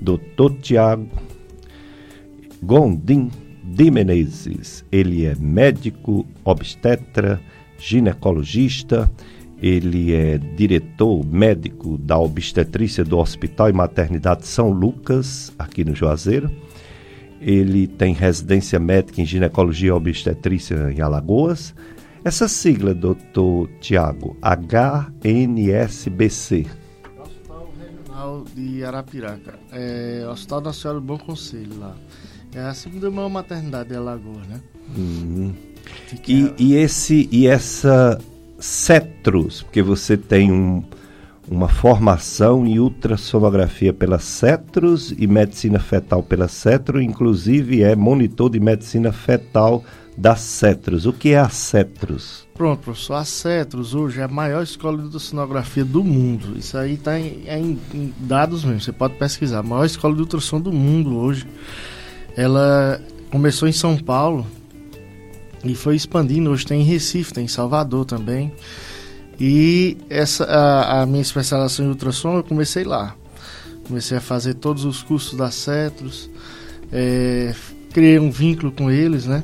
Dr. Tiago Gondim de Menezes. Ele é médico, obstetra, ginecologista ele é diretor médico da obstetrícia do Hospital e Maternidade São Lucas, aqui no Juazeiro. Ele tem residência médica em ginecologia e obstetrícia em Alagoas. Essa sigla, doutor Tiago, HNSBC. Hospital Regional de Arapiraca. É Hospital Nacional do Bom Conselho lá. É a segunda maior maternidade de Alagoas, né? Uhum. E, e, esse, e essa Cetros, porque você tem um, uma formação em ultrassonografia pela Cetros e medicina fetal pela Cetro, inclusive é monitor de medicina fetal da Cetros. O que é a Cetros? Pronto, professor. A Cetros hoje é a maior escola de ultrassonografia do mundo. Isso aí está em, é em, em, dados mesmo, você pode pesquisar. A maior escola de ultrassom do mundo hoje. Ela começou em São Paulo, e foi expandindo. Hoje tem em Recife, tem em Salvador também. E essa a, a minha especialização em ultrassom eu comecei lá. Comecei a fazer todos os cursos da Cetros, é, criei um vínculo com eles, né?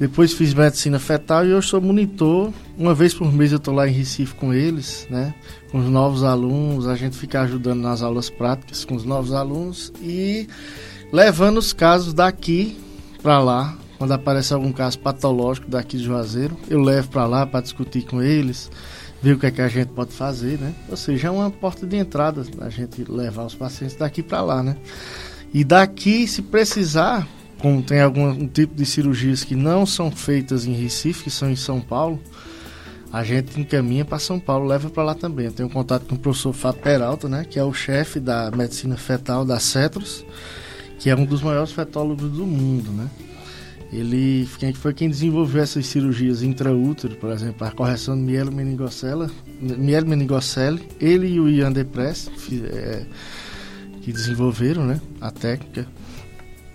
Depois fiz medicina fetal e hoje sou monitor. Uma vez por mês eu estou lá em Recife com eles, né? Com os novos alunos, a gente fica ajudando nas aulas práticas com os novos alunos e levando os casos daqui para lá quando aparece algum caso patológico daqui de Juazeiro, eu levo para lá para discutir com eles, ver o que é que a gente pode fazer, né? Ou seja, é uma porta de entrada a gente levar os pacientes daqui para lá, né? E daqui, se precisar, como tem algum tipo de cirurgias que não são feitas em Recife, que são em São Paulo, a gente encaminha para São Paulo, leva para lá também. Eu tenho contato com o professor Fábio Peralta, né, que é o chefe da medicina fetal da Cetros, que é um dos maiores fetólogos do mundo, né? Ele foi quem desenvolveu essas cirurgias intraútero, por exemplo, a correção de mielomeningocele, mielomeningocele ele e o Ian Depress, é, que desenvolveram né, a técnica.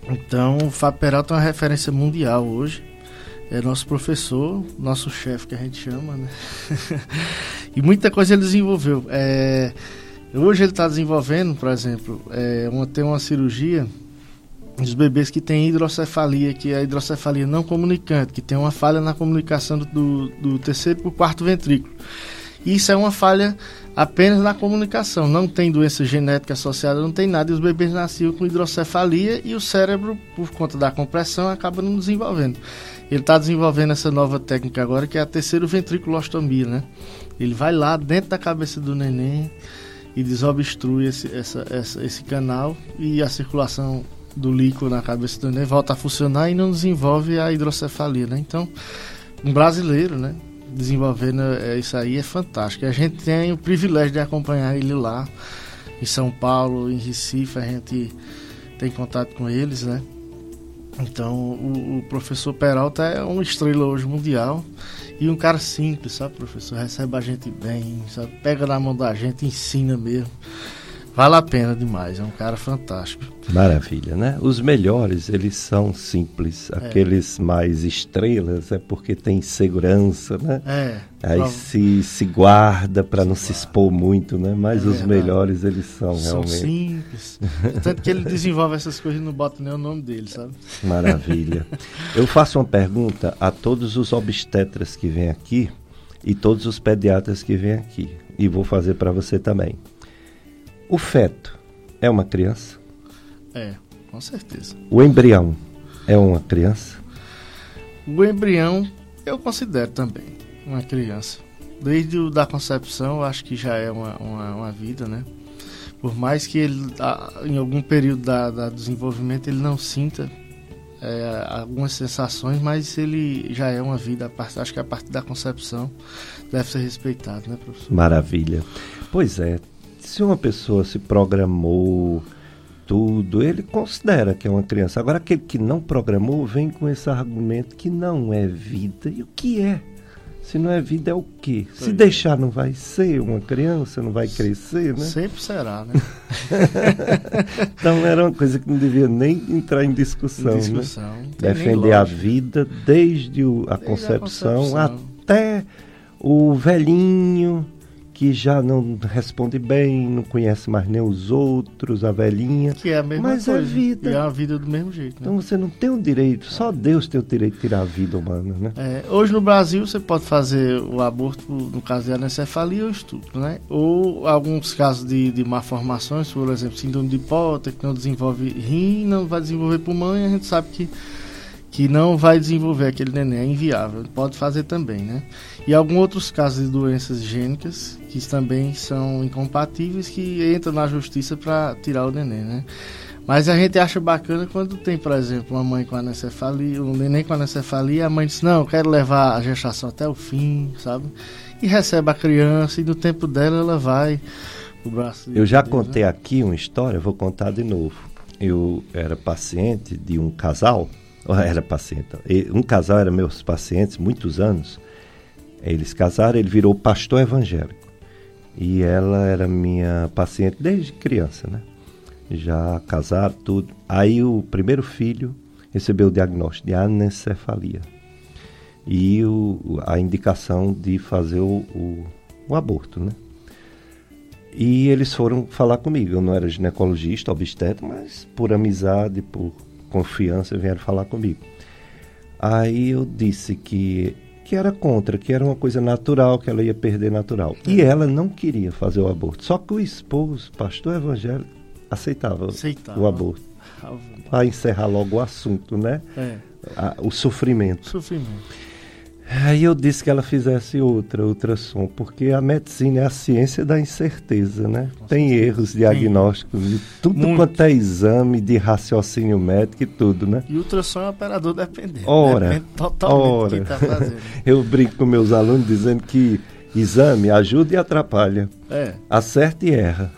Então, o Fábio Peralta é uma referência mundial hoje. É nosso professor, nosso chefe que a gente chama, né? [laughs] e muita coisa ele desenvolveu. É, hoje ele está desenvolvendo, por exemplo, é, uma, tem uma cirurgia os bebês que têm hidrocefalia, que é a hidrocefalia não comunicante, que tem uma falha na comunicação do, do terceiro para o quarto ventrículo. Isso é uma falha apenas na comunicação, não tem doença genética associada, não tem nada. E os bebês nasciam com hidrocefalia e o cérebro, por conta da compressão, acaba não desenvolvendo. Ele está desenvolvendo essa nova técnica agora, que é a terceiro ventriculostomia, né? Ele vai lá dentro da cabeça do neném e desobstrui esse, essa, essa, esse canal e a circulação do líquido na cabeça do neném volta a funcionar e não desenvolve a hidrocefalia, né? Então, um brasileiro, né? desenvolvendo é, isso aí é fantástico. A gente tem o privilégio de acompanhar ele lá em São Paulo, em Recife, a gente tem contato com eles, né? Então, o, o professor Peralta é uma estrela hoje mundial e um cara simples, sabe, professor? Recebe a gente bem, sabe? Pega na mão da gente, ensina mesmo. Vale a pena demais, é um cara fantástico. Maravilha, né? Os melhores, eles são simples. É. Aqueles mais estrelas é porque tem segurança, né? É. Aí prova... se, se guarda para não se expor muito, né? Mas é os melhores, eles são, são realmente. São simples. Tanto que ele desenvolve essas coisas e não bota nem o nome dele, sabe? Maravilha. Eu faço uma pergunta a todos os obstetras que vêm aqui e todos os pediatras que vêm aqui. E vou fazer para você também. O feto é uma criança? É, com certeza. O embrião é uma criança? O embrião eu considero também uma criança. Desde o da concepção, eu acho que já é uma, uma, uma vida, né? Por mais que ele, em algum período da, da desenvolvimento, ele não sinta é, algumas sensações, mas ele já é uma vida. Acho que a partir da concepção deve ser respeitado, né, professor? Maravilha. Pois é, se uma pessoa se programou tudo, ele considera que é uma criança. Agora, aquele que não programou vem com esse argumento que não é vida. E o que é? Se não é vida, é o quê? Se deixar, não vai ser uma criança, não vai crescer, né? Sempre será, né? [laughs] então era uma coisa que não devia nem entrar em discussão. Em discussão. Né? Defender a vida desde, o, a, desde concepção a concepção até o velhinho que já não responde bem, não conhece mais nem os outros, a velhinha. Que é a mesma mas é coisa. é vida. É a vida do mesmo jeito. Né? Então você não tem o direito, só Deus tem o direito de tirar a vida humana, né? É, hoje no Brasil você pode fazer o aborto, no caso de anencefalia ou estupro, né? Ou alguns casos de, de malformações, por exemplo, síndrome de Potter, que não desenvolve rim, não vai desenvolver pulmão, e a gente sabe que que não vai desenvolver aquele neném, é inviável. Pode fazer também, né? E alguns outros casos de doenças gênicas que também são incompatíveis que entram na justiça para tirar o neném, né? Mas a gente acha bacana quando tem, por exemplo, uma mãe com anencefalia, um neném com anencefalia, a mãe diz, não, eu quero levar a gestação até o fim, sabe? E recebe a criança e no tempo dela ela vai o braço. Eu já Deus, contei né? aqui uma história, vou contar de novo. Eu era paciente de um casal era paciente. Um casal era meus pacientes muitos anos. Eles casaram, ele virou pastor evangélico. E ela era minha paciente desde criança, né? Já casaram, tudo. Aí o primeiro filho recebeu o diagnóstico de anencefalia. E o, a indicação de fazer o, o, o aborto, né? E eles foram falar comigo. Eu não era ginecologista, obstetra, mas por amizade, por confiança vieram falar comigo. Aí eu disse que que era contra, que era uma coisa natural, que ela ia perder natural. É. E ela não queria fazer o aborto. Só que o esposo, pastor evangélico, aceitava, aceitava. o aborto. Para encerrar logo o assunto, né? É. A, o sofrimento. Sofrimento. Aí eu disse que ela fizesse outra, ultrassom, porque a medicina é a ciência da incerteza, né? Tem erros diagnósticos de tudo Muito. quanto é exame, de raciocínio médico e tudo, né? E ultrassom é operador dependente. Ora, Depende totalmente ora. Tá fazendo. [laughs] eu brinco com meus alunos dizendo que Exame ajuda e atrapalha. É. Acerta e erra.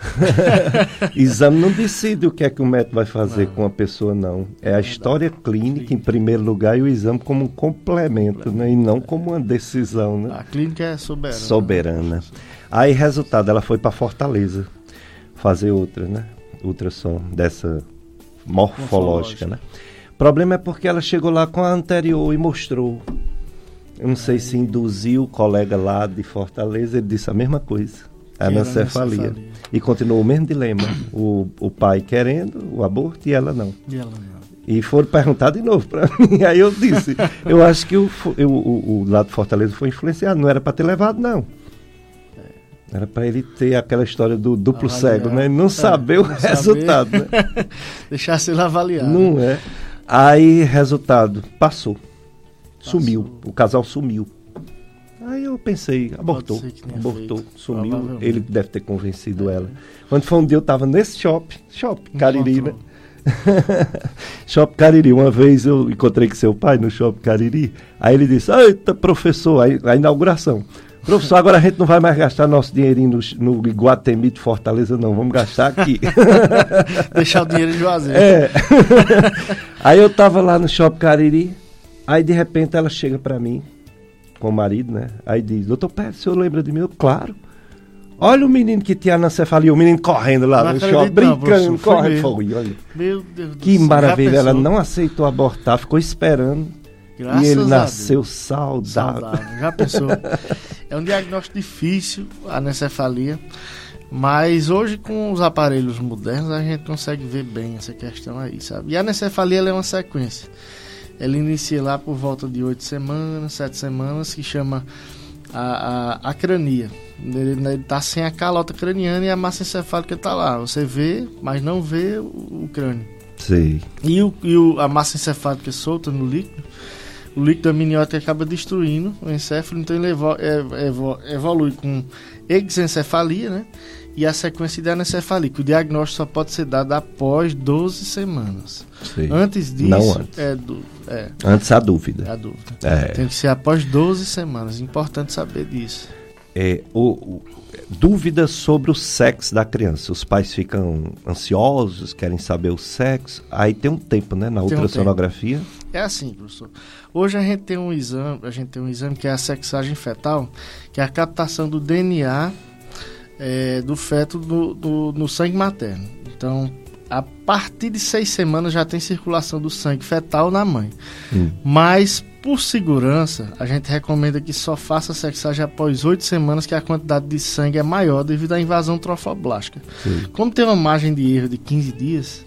[laughs] Exame não decide o que é que o médico vai fazer não. com a pessoa, não. É a história clínica em primeiro lugar e o exame como um complemento, né? E não como uma decisão, né? A clínica é soberana. Soberana. Aí, resultado, ela foi para Fortaleza fazer outra, né? Ultrassom dessa morfológica, né? O problema é porque ela chegou lá com a anterior e mostrou eu não sei se induziu o colega lá de Fortaleza, ele disse a mesma coisa. A anencefalia. E continuou o mesmo dilema. O, o pai querendo o aborto e ela não. E ela não. E foram perguntar de novo para [laughs] mim. Aí eu disse, eu acho que o, o, o, o lado de Fortaleza foi influenciado, não era para ter levado, não. Era para ele ter aquela história do duplo cego, né? Não é, saber o não resultado, saber. né? [laughs] Deixar se avaliar. Não é. Aí, resultado, passou. Sumiu. O casal sumiu. Aí eu pensei, abortou, abortou, feito. sumiu. Ele deve ter convencido é. ela. Quando foi um dia eu estava nesse shopping, shopping, Cariri, né? [laughs] Shopping Cariri. Uma vez eu encontrei com seu pai no Shopping Cariri. Aí ele disse: Eita, professor, aí, a inauguração. Professor, agora a gente não vai mais gastar nosso dinheirinho no, no Iguatemi de Fortaleza, não. Vamos gastar aqui. [laughs] Deixar o dinheiro de Juazeiro. É. [laughs] aí eu tava lá no Shopping Cariri. Aí de repente ela chega para mim, com o marido, né? Aí diz: Doutor Pérez, o senhor lembra de mim? Eu, claro. Olha o menino que tinha anencefalia, o menino correndo lá Não no shopping, não, brincando, professor, foi corre, mesmo. foi, olha. Meu Deus do Que céu, maravilha, ela não aceitou abortar, ficou esperando. Graças e ele a nasceu Deus. saudável. Saudável, já pensou? [laughs] é um diagnóstico difícil, a anencefalia, mas hoje com os aparelhos modernos a gente consegue ver bem essa questão aí, sabe? E a anencefalia é uma sequência. Ela inicia lá por volta de oito semanas, sete semanas, que chama a, a, a crania. Ele, ele tá sem a calota craniana e a massa encefálica tá lá. Você vê, mas não vê o, o crânio. Sei. E, o, e o, a massa encefálica solta no líquido, o líquido amniótico acaba destruindo o encéfalo, então ele evo, evo, evolui com exencefalia, né? E a sequência de anencefalia, que o diagnóstico só pode ser dado após 12 semanas. Sei. Antes disso, Não antes. É, do, é, Antes a dúvida. é a dúvida. É. Tem que ser após 12 semanas. Importante saber disso. É, o, o- dúvidas sobre o sexo da criança. Os pais ficam ansiosos, querem saber o sexo. Aí tem um tempo, né? Na Tem um ultrassonografia. É assim, professor. Hoje a gente tem um exame, a gente tem um exame que é a sexagem fetal, que é a captação do DNA é, do feto do, do- no sangue materno. Então, a partir de seis semanas já tem circulação do sangue fetal na mãe. Hum. Mas, por segurança, a gente recomenda que só faça sexagem após oito semanas, que a quantidade de sangue é maior devido à invasão trofoblástica. Sim. Como tem uma margem de erro de 15 dias,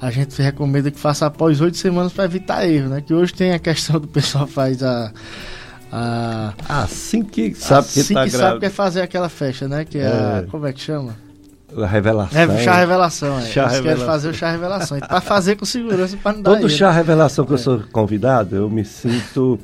a gente recomenda que faça após oito semanas para evitar erro, né? Que hoje tem a questão do pessoal faz a. a assim que sabe que assim tá que sabe que é fazer aquela festa, né? Que é, É. como é que chama? A revelação. É, chá revelação, é. Chá Eles querem revelação. fazer o chá revelação. Para fazer com segurança, para não dar Todo chá revelação que eu sou convidado, eu me sinto,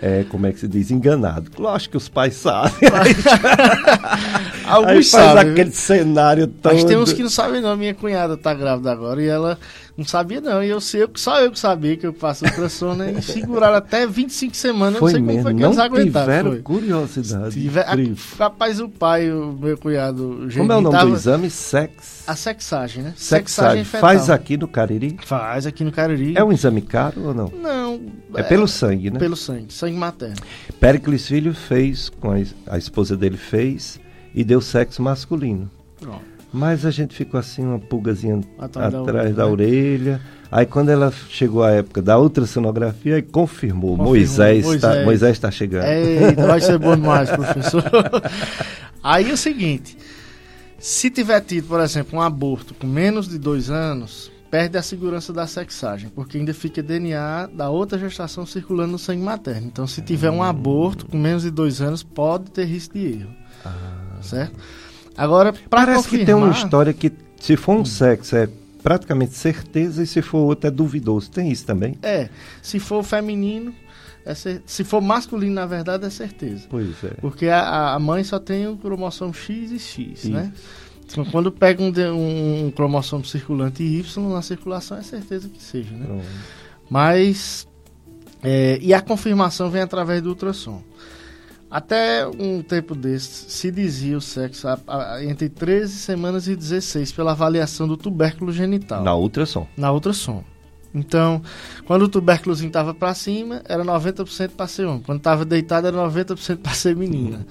é, como é que se diz, enganado. Lógico que os pais sabem. [laughs] Alguns Aí faz sabem, aquele cenário todo. Mas tem uns que não sabem não. Minha cunhada tá grávida agora e ela não sabia não. E eu sei, só eu que sabia que eu faço ultrassom, né? E seguraram até 25 semanas. Foi não sei como mesmo, foi que não eles aguentaram. tiveram foi. curiosidade. Tiver, a, rapaz, o pai, o meu cunhado, Como é o nome tava- do exame? Sex. A sexagem, né? Sexagem. fetal. Faz aqui no Cariri? Faz aqui no Cariri. É um exame caro ou não? Não. É pelo sangue, né? Pelo sangue, sangue materno. Péricles Filho fez, com a, a esposa dele fez, e deu sexo masculino. Pronto. Mas a gente ficou assim, uma pulgazinha Atrás atrás, da da, orelha, orelha. Aí quando ela chegou a época da ultrassonografia, aí confirmou. Confirmou, Moisés está Moisés. Moisés tá chegando. Eita, vai ser bom demais, [laughs] professor. Aí é o seguinte: se tiver tido, por exemplo, um aborto com menos de dois anos, perde a segurança da sexagem, porque ainda fica DNA da outra gestação circulando no sangue materno. Então, se tiver um aborto com menos de dois anos, pode ter risco de erro. Certo? Agora, Parece que tem uma confirmar- história que se for um sexo é praticamente certeza e se for outro é duvidoso. Tem isso também? É, se for feminino, é cer- se for masculino, na verdade, é certeza. Pois é. Porque a, a mãe só tem o cromossomo X e X, né? Então, quando pega um, um, um cromossomo circulante Y na circulação, é certeza que seja, né? Pronto. Mas. é, e a confirmação vem através do ultrassom. Até um tempo desse, se dizia o sexo a- a- entre 13 semanas e 16 pela avaliação do tubérculo genital. Na ultrassom. Na ultrassom. Então, quando o tubérculozinho estava para cima, era 90% para ser homem. Quando estava deitado, era 90% para ser menina.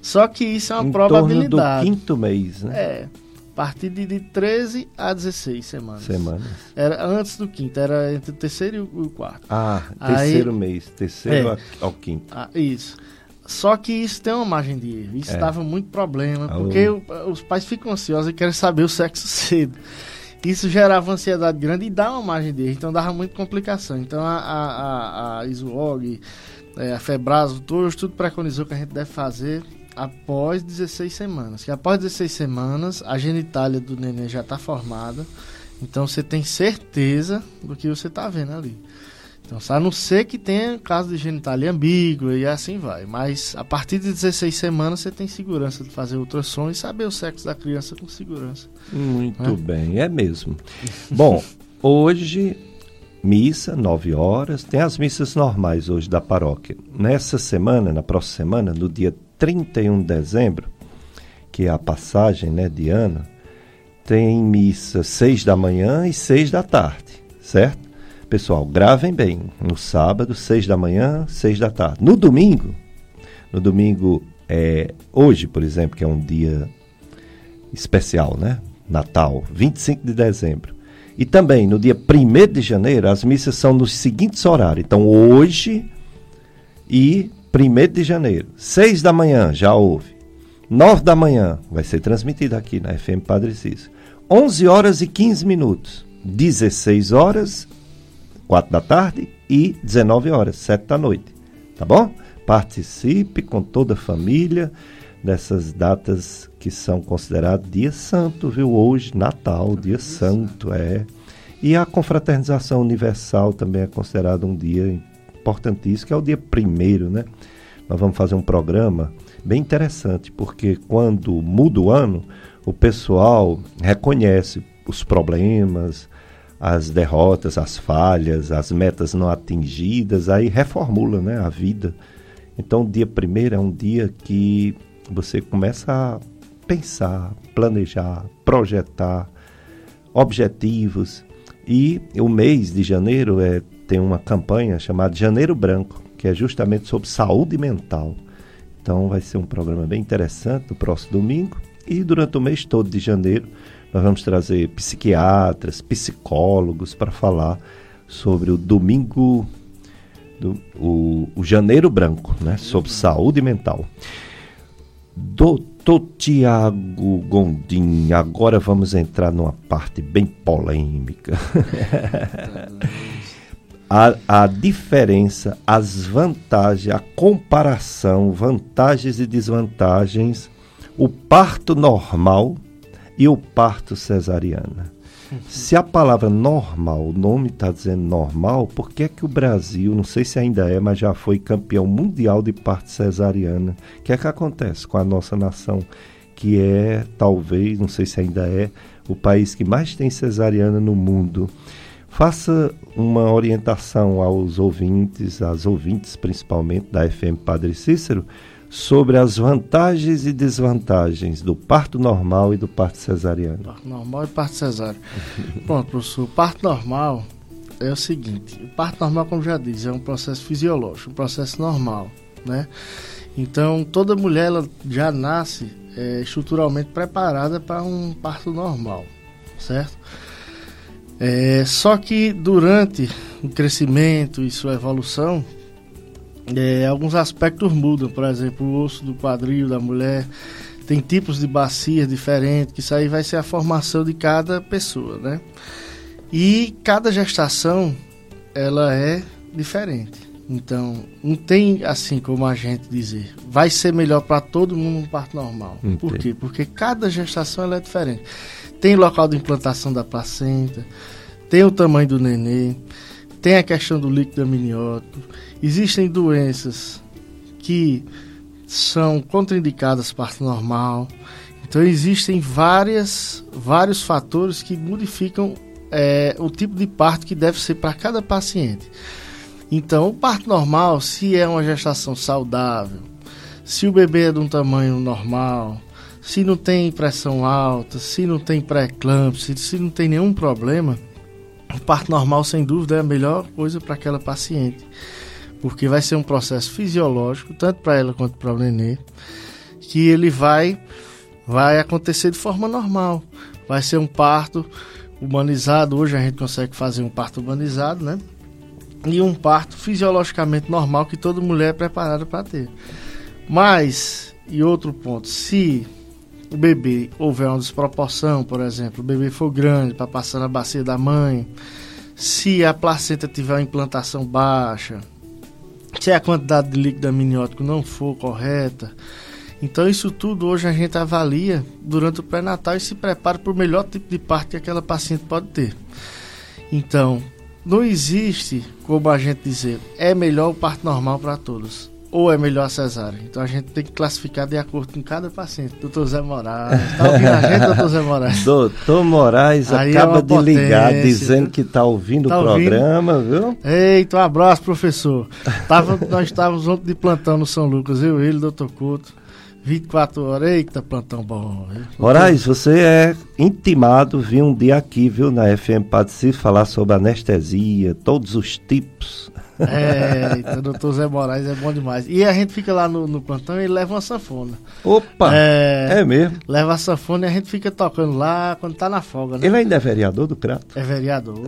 Só que isso é uma em probabilidade. torno do quinto mês, né? É. A partir de, de 13 a 16 semanas. Semanas. Era antes do quinto, era entre o terceiro e o, quarto. Ah, Aí- terceiro mês. Terceiro É. ao quinto. Ah, isso. Só que isso tem uma margem de erro. Isso É. dava muito problema, Ah, porque o- o- os pais ficam ansiosos e querem saber o sexo [laughs] cedo. Isso gerava ansiedade grande e dá uma margem de erro, então dava muita complicação. Então a, a, a, a ISUOG, é, a Febraso, todos, tudo preconizou que a gente deve fazer após 16 semanas. Que após 16 semanas a genitália do neném já está formada, então você tem certeza do que você está vendo ali. Então, a não ser que tenha caso de genitália ambígua e assim vai. Mas a partir de 16 semanas você tem segurança de fazer ultrassom e saber o sexo da criança com segurança. Muito É. bem, é mesmo. Bom, hoje, missa, 9 horas, tem as missas normais hoje da paróquia. Nessa semana, na próxima semana, no dia 31 de dezembro, que é a passagem né, de ano, tem missa 6 da manhã e 6 da tarde, certo? Pessoal, gravem bem. No sábado, 6 da manhã, 6 da tarde. No domingo, no domingo, é, hoje, por exemplo, que é um dia especial, né? Natal, 25 de dezembro. E também no dia 1 de janeiro, as missas são nos seguintes horários. Então, hoje e 1 de janeiro, 6 da manhã, já houve. 9 da manhã, vai ser transmitido aqui na FM Padre Cícero. 11 horas e 15 minutos. 16 horas, 4 da tarde e 19 horas, 7 da noite. Tá bom? Participe com toda a família dessas datas que são consideradas dia santo, viu? Hoje, Natal, dia santo, é. E a confraternização universal também é considerado um dia importantíssimo, que é o dia primeiro, né? Nós vamos fazer um programa bem interessante, porque quando muda o ano, o pessoal reconhece os problemas, as derrotas, as falhas, as metas não atingidas, aí reformula né, a vida. Então, o dia primeiro é um dia que você começa a pensar, planejar, projetar objetivos. E o mês de janeiro é, tem uma campanha chamada Janeiro Branco, que é justamente sobre saúde mental. Então vai ser um programa bem interessante no próximo domingo. E durante o mês todo de janeiro nós vamos trazer psiquiatras, psicólogos para falar sobre o domingo, do, o, o janeiro branco, né? sobre saúde mental. Doutor Tiago Gondim, agora vamos entrar numa parte bem polêmica. [laughs] a, a diferença, as vantagens, a comparação, vantagens e desvantagens, o parto normal e o parto cesariana. Se a palavra normal, o nome está dizendo normal, por que é que o Brasil, não sei se ainda é, mas já foi campeão mundial de parto cesariana? O que é que acontece com a nossa nação, que é, talvez, não sei se ainda é, o país que mais tem cesariana no mundo? Faça uma orientação aos ouvintes, às ouvintes principalmente da FM Padre Cícero, sobre as vantagens e desvantagens do parto normal e do parto cesariano. Parto normal e parto cesáreo. [laughs] Pronto, professor. O parto normal é o seguinte: o parto normal, como já diz, é um processo fisiológico, um processo normal, né? Então, toda mulher ela já nasce é, estruturalmente preparada para um parto normal, certo? É, só que durante o crescimento e sua evolução, é, alguns aspectos mudam, por exemplo, o osso do quadril da mulher tem tipos de bacias diferentes, que isso aí vai ser a formação de cada pessoa, né? E cada gestação ela é diferente. Então, não tem assim como a gente dizer, vai ser melhor para todo mundo um parto normal. Entendi. Por quê? Porque cada gestação ela é diferente. Tem local de implantação da placenta, tem o tamanho do nenê, tem a questão do líquido amniótico Existem doenças que são contraindicadas parto normal. Então existem várias, vários fatores que modificam é, o tipo de parto que deve ser para cada paciente. Então, o parto normal, se é uma gestação saudável, se o bebê é de um tamanho normal, se não tem pressão alta, se não tem pré-eclâmpsia, se não tem nenhum problema, o parto normal, sem dúvida, é a melhor coisa para aquela paciente porque vai ser um processo fisiológico, tanto para ela quanto para o nenê, que ele vai vai acontecer de forma normal. Vai ser um parto humanizado. Hoje a gente consegue fazer um parto humanizado, né? E um parto fisiologicamente normal que toda mulher é preparada para ter. Mas, e outro ponto, se o bebê houver uma desproporção, por exemplo, o bebê for grande para passar na bacia da mãe, se a placenta tiver uma implantação baixa, se a quantidade de líquido amniótico não for correta. Então isso tudo hoje a gente avalia durante o pré-natal e se prepara para o melhor tipo de parto que aquela paciente pode ter. Então, não existe como a gente dizer, é melhor o parto normal para todos. Ou é melhor a cesárea? Então a gente tem que classificar de acordo com cada paciente. Doutor Zé Moraes, tá ouvindo a gente, doutor Zé Moraes? Doutor Moraes Aí é acaba é de potência, ligar dizendo que está ouvindo tá o programa, ouvindo? viu? Eita, um abraço, professor. Tava, nós estávamos ontem de plantão no São Lucas, eu, ele, doutor Couto. 24 horas, eita, plantão bom. Viu? Moraes, você é intimado vir um dia aqui, viu, na FM Padre falar sobre anestesia, todos os tipos é, então, doutor Zé Moraes é bom demais. E a gente fica lá no, no plantão e leva uma sanfona. Opa! É, é, mesmo? Leva a sanfona e a gente fica tocando lá quando tá na folga, né? Ele ainda é vereador do Crato? É vereador.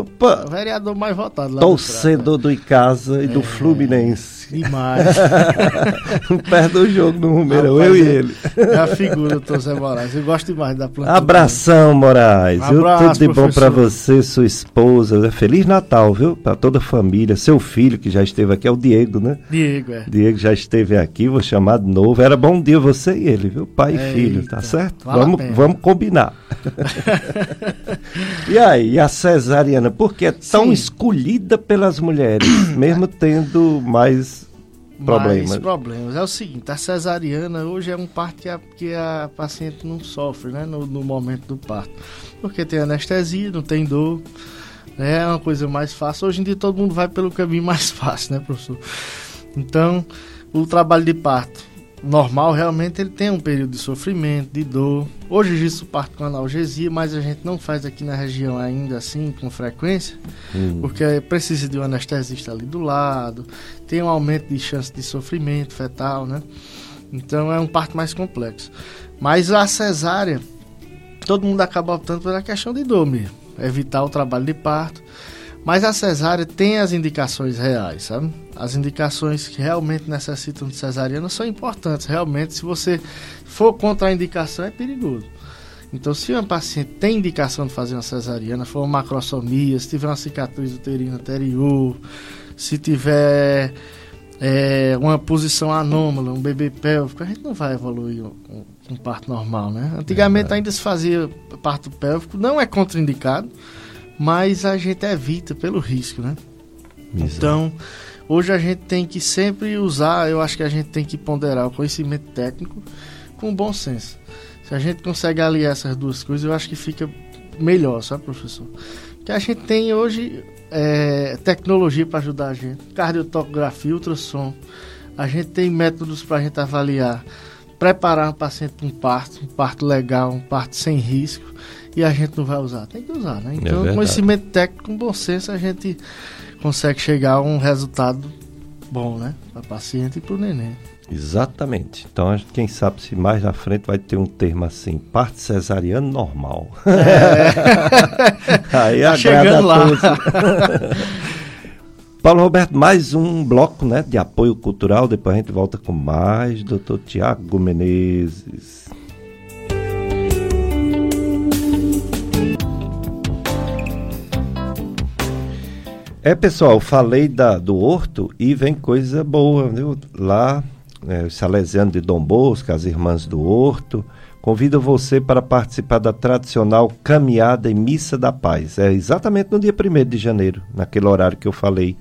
Opa! É vereador mais votado lá Torcedor do, do Icasa e é, do Fluminense. Demais. [laughs] Perto do jogo no Romero, eu e ele. É a figura, doutor Zé Moraes. Eu gosto demais da plantão. Abração, Moraes. Abraço, Tudo de professor. bom pra você, sua esposa. Feliz Natal, viu? Pra toda a família, seu seu filho, que já esteve aqui, é o Diego, né? Diego, é. Diego já esteve aqui, vou chamar de novo. Era bom dia você e ele, viu? Pai Eita, e filho, tá certo? Vale vamos, vamos combinar. [laughs] e aí, a cesariana, por que é tão Sim. escolhida pelas mulheres, mesmo tendo mais problemas. Mais problemas. É o seguinte, a cesariana hoje é um parto que a, que a paciente não sofre, né, no, no momento do parto. Porque tem anestesia, não tem dor, é uma coisa mais fácil. Hoje em dia todo mundo vai pelo caminho [laughs] mais fácil, né, professor? Então, o trabalho de parto normal realmente ele tem um período de sofrimento, de dor. Hoje existe o parto com analgesia, mas a gente não faz aqui na região ainda assim com frequência, hum. porque precisa de um anestesista ali do lado, tem um aumento de chance de sofrimento fetal, né? Então é um parto mais complexo. Mas a cesárea, todo mundo acaba optando pela questão de dor mesmo evitar o trabalho de parto. Mas a cesárea tem as indicações reais, sabe? As indicações que realmente necessitam de cesariana são importantes. Realmente, se você for contra a indicação, é perigoso. Então, se uma paciente tem indicação de fazer uma cesariana, for uma macrosomia, se tiver uma cicatriz uterina anterior, se tiver é, uma posição anômala, um bebê pélvico, a gente não vai evoluir um, um parto normal, né? Antigamente é ainda se fazia parto pélvico, não é contraindicado, mas a gente evita pelo risco, né? Exato. Então, hoje a gente tem que sempre usar, eu acho que a gente tem que ponderar o conhecimento técnico com bom senso. Se a gente consegue aliar essas duas coisas, eu acho que fica melhor, sabe, professor? Que a gente tem hoje é, tecnologia para ajudar a gente, cardiotocografia, ultrassom. A gente tem métodos para a gente avaliar preparar um paciente para um parto, um parto legal, um parto sem risco, e a gente não vai usar. Tem que usar, né? Então, é conhecimento técnico, com bom senso, a gente consegue chegar a um resultado bom, né? Para o paciente e para o neném. Exatamente. Então, quem sabe se mais na frente vai ter um termo assim, parte cesariano normal. É. [laughs] Aí tá a todos. [laughs] Paulo Roberto, mais um bloco né, de apoio cultural. Depois a gente volta com mais. Doutor Tiago Menezes. É, pessoal, falei da, do horto e vem coisa boa, viu? Lá, é, os de Dom Bosco, as irmãs do horto, convido você para participar da tradicional caminhada e missa da paz. É exatamente no dia 1 de janeiro, naquele horário que eu falei,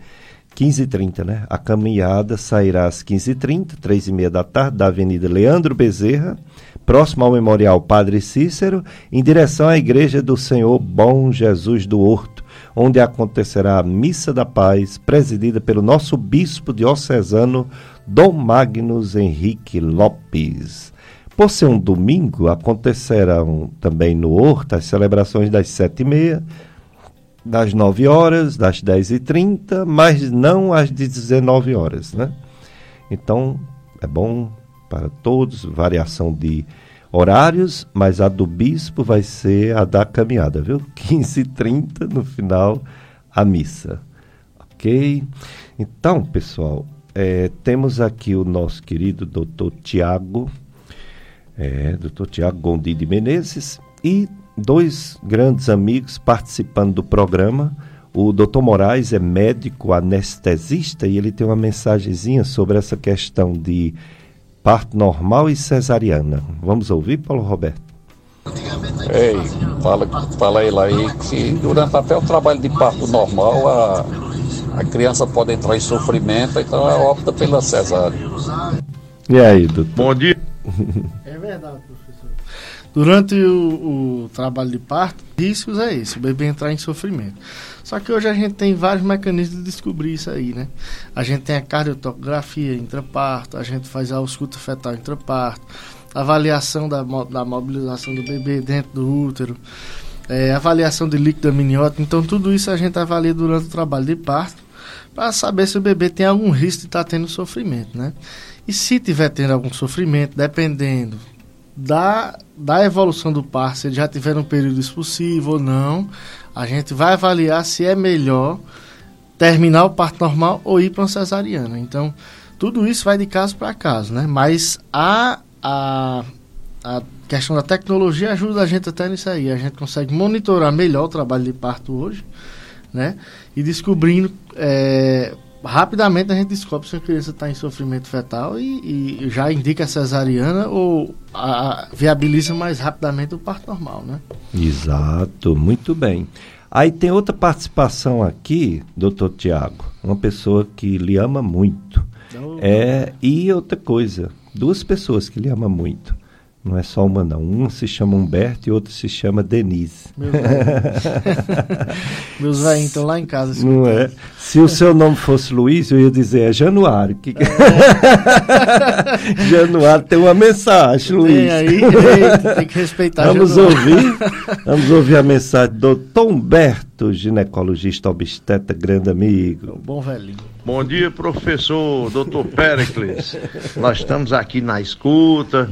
15h30, né? A caminhada sairá às 15h30, 3h30 da tarde, da Avenida Leandro Bezerra, próximo ao Memorial Padre Cícero, em direção à Igreja do Senhor Bom Jesus do Horto, onde acontecerá a Missa da Paz, presidida pelo nosso bispo diocesano, Dom Magnus Henrique Lopes. Por ser um domingo, acontecerão também no Horto as celebrações das sete e meia, das nove horas, das dez e trinta, mas não às dezenove horas, né? Então, é bom para todos, variação de horários, mas a do bispo vai ser a da caminhada, viu? [laughs] 15 e 30 no final, a missa. Ok? Então, pessoal, é, temos aqui o nosso querido doutor Tiago é, doutor Tiago Gondi de Menezes, e dois grandes amigos participando do programa. O doutor Moraes é médico anestesista e ele tem uma mensagenzinha sobre essa questão de parto normal e cesariana. Vamos ouvir, Paulo Roberto? Ei, fala, fala ele aí que durante até o trabalho de parto normal, a, a criança pode entrar em sofrimento, então ela opta pela cesárea. E aí, doutor? Bom dia. É verdade, professor. Durante o, o trabalho de parto, riscos é esse, o bebê entrar em sofrimento. Só que hoje a gente tem vários mecanismos de descobrir isso aí, né? A gente tem a cardiotocografia intraparto, a gente faz a ausculta fetal intraparto, avaliação da, da mobilização do bebê dentro do útero, é, avaliação de líquido amniótico. Então, tudo isso a gente avalia durante o trabalho de parto para saber se o bebê tem algum risco de estar tá tendo sofrimento, né? E se tiver tendo algum sofrimento, dependendo da, da evolução do parto, se ele já tiver um período expulsivo ou não, a gente vai avaliar se é melhor terminar o parto normal ou ir para uma cesariana. Então, tudo isso vai de caso para caso, né? Mas a, a, a questão da tecnologia ajuda a gente até nisso aí. A gente consegue monitorar melhor o trabalho de parto hoje, né? E descobrindo é, rapidamente a gente descobre se a criança está em sofrimento fetal e, e, já indica a cesariana ou a, a, viabiliza mais rapidamente o parto normal, né? Exato, muito bem. Aí tem outra participação aqui, doutor Tiago, uma pessoa que lhe ama muito. Oh. É, e outra coisa, duas pessoas que lhe ama muito. Não é só uma, não. Um se chama Humberto e outro se chama Denise. Meu [laughs] Meus velhinhos estão lá em casa. Não é? Se o seu nome fosse Luiz, eu ia dizer é Januário. Que... É. [laughs] Januário tem uma mensagem, Luiz. Tem aí, tem que respeitar Vamos Januário. ouvir, vamos ouvir a mensagem do Tom Humberto, ginecologista obstetra, grande amigo. Bom velhinho. Bom dia, professor, doutor Pericles. Nós estamos aqui na escuta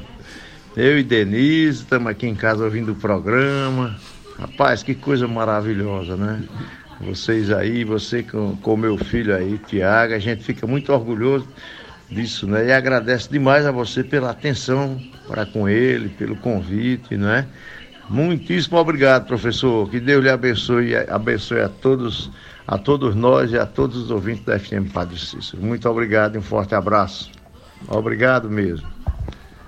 eu e Denise estamos aqui em casa ouvindo o programa. Rapaz, que coisa maravilhosa, né? Vocês aí, você com o meu filho aí, Tiago, a gente fica muito orgulhoso disso, né? E agradece demais a você pela atenção para com ele, pelo convite, né? Muitíssimo obrigado, professor. Que Deus lhe abençoe, abençoe a todos, a todos nós e a todos os ouvintes da FM Padre Cícero. Muito obrigado e um forte abraço. Obrigado mesmo.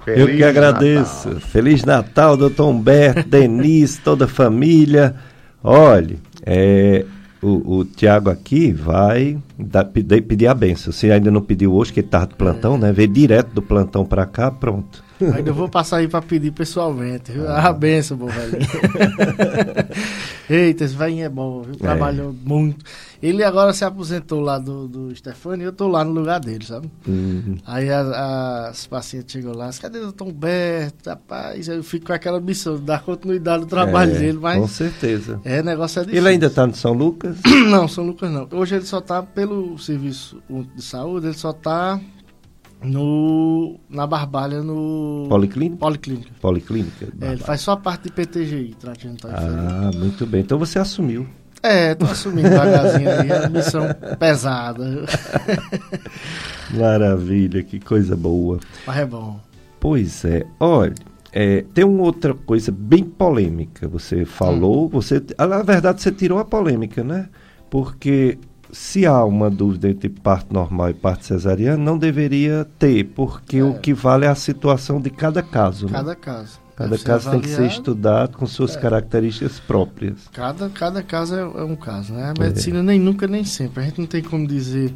Feliz Eu que agradeço. Natal. Feliz Natal, doutor Humberto, [laughs] Denise, toda a família. Olhe, é, o, o Tiago aqui vai dar, pedir, pedir a benção. Se ainda não pediu hoje, que ele estava de plantão, é. né? Veio direto do plantão para cá, pronto. Ainda vou passar aí para pedir pessoalmente. Viu? Ah, benção, bom velho. [laughs] Eita, esse velhinho é bom, viu? É. Trabalhou é. muito. Ele agora se aposentou lá do, do Stefano e eu tô lá no lugar dele, sabe? Uhum. Aí a, as pacientes chegam lá, cadê o doutor Humberto? Rapaz, eu fico com aquela missão de dar continuidade ao trabalho é, dele, mas. Com certeza. É, negócio é difícil. Ele ainda está no São Lucas? [coughs] não, São Lucas não. Hoje ele só está pelo serviço de saúde, ele só está no na Barbalha no Policlínica. Policlínica. Policlínica. É, ele faz só a parte de PTGI, tratamento Ah, muito bem. Então você assumiu. É, tô assumindo devagarzinho aí, é missão pesada. [laughs] Maravilha, que coisa boa. Mas é bom. Pois é, olha, é, tem uma outra coisa bem polêmica. Você falou, hum. você, na verdade você tirou a polêmica, né? Porque se há uma dúvida entre parto normal e parto cesariano, não deveria ter, porque é. o que vale é a situação de cada caso. Cada né? caso. Cada caso tem que ser estudado com suas é. características próprias. Cada, cada caso é, é um caso, né? A medicina é. nem nunca, nem sempre. A gente não tem como dizer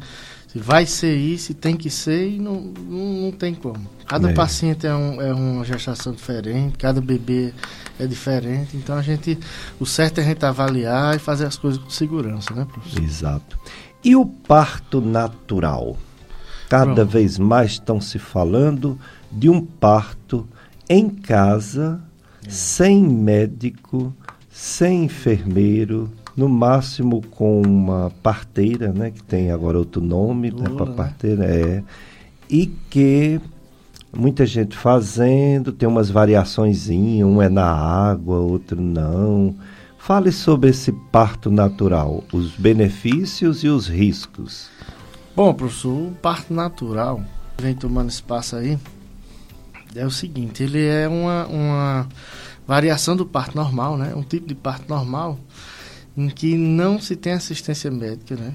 se vai ser isso, se tem que ser, e não, não, não tem como. Cada é. paciente é, um, é uma gestação diferente, cada bebê é diferente. Então a gente. O certo é a gente avaliar e fazer as coisas com segurança, né, professor? Exato. E o parto natural? Cada Pronto. vez mais estão se falando de um parto em casa, é. sem médico, sem enfermeiro, no máximo com uma parteira, né, que tem agora outro nome, né, para né? parteira é, e que muita gente fazendo, tem umas variações, um é na água, outro não. Fale sobre esse parto natural, os benefícios e os riscos. Bom, professor, o parto natural, vem tomando espaço aí, é o seguinte, ele é uma, uma variação do parto normal, né? Um tipo de parto normal em que não se tem assistência médica, né?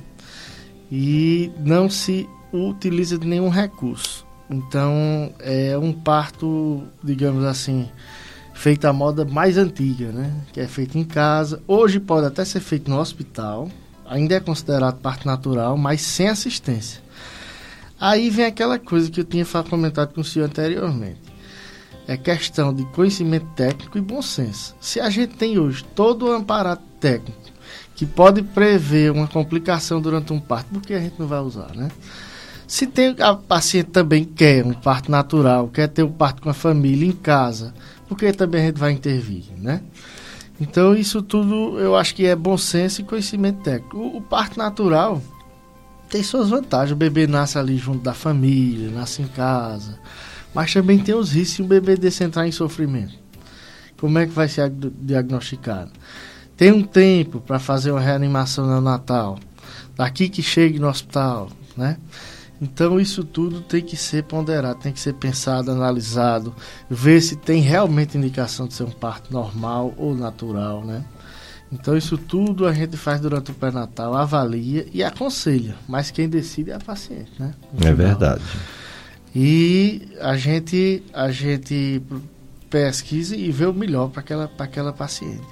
E não se utiliza de nenhum recurso. Então, é um parto, digamos assim, feito à moda mais antiga, né? Que é feito em casa. Hoje pode até ser feito no hospital, ainda é considerado parto natural, mas sem assistência. Aí vem aquela coisa que eu tinha comentado com o senhor anteriormente. É questão de conhecimento técnico e bom senso. Se a gente tem hoje todo o amparo técnico que pode prever uma complicação durante um parto, por que a gente não vai usar, né? Se tem a paciente também quer um parto natural, quer ter um parto com a família em casa, por que também a gente vai intervir, né? Então isso tudo eu acho que é bom senso e conhecimento técnico. O, o parto natural tem suas vantagens. O bebê nasce ali junto da família, nasce em casa. Mas também tem os riscos se o bebê desse entrar em sofrimento. Como é que vai ser diagnosticado? Tem um tempo para fazer uma reanimação neonatal. Daqui que chegue no hospital, né? Então isso tudo tem que ser ponderado, tem que ser pensado, analisado, ver se tem realmente indicação de ser um parto normal ou natural, né? Então isso tudo a gente faz durante o pré-natal, avalia e aconselha, mas quem decide é a paciente, né? É verdade. E a gente a gente pesquisa e vê o melhor para aquela para aquela paciente.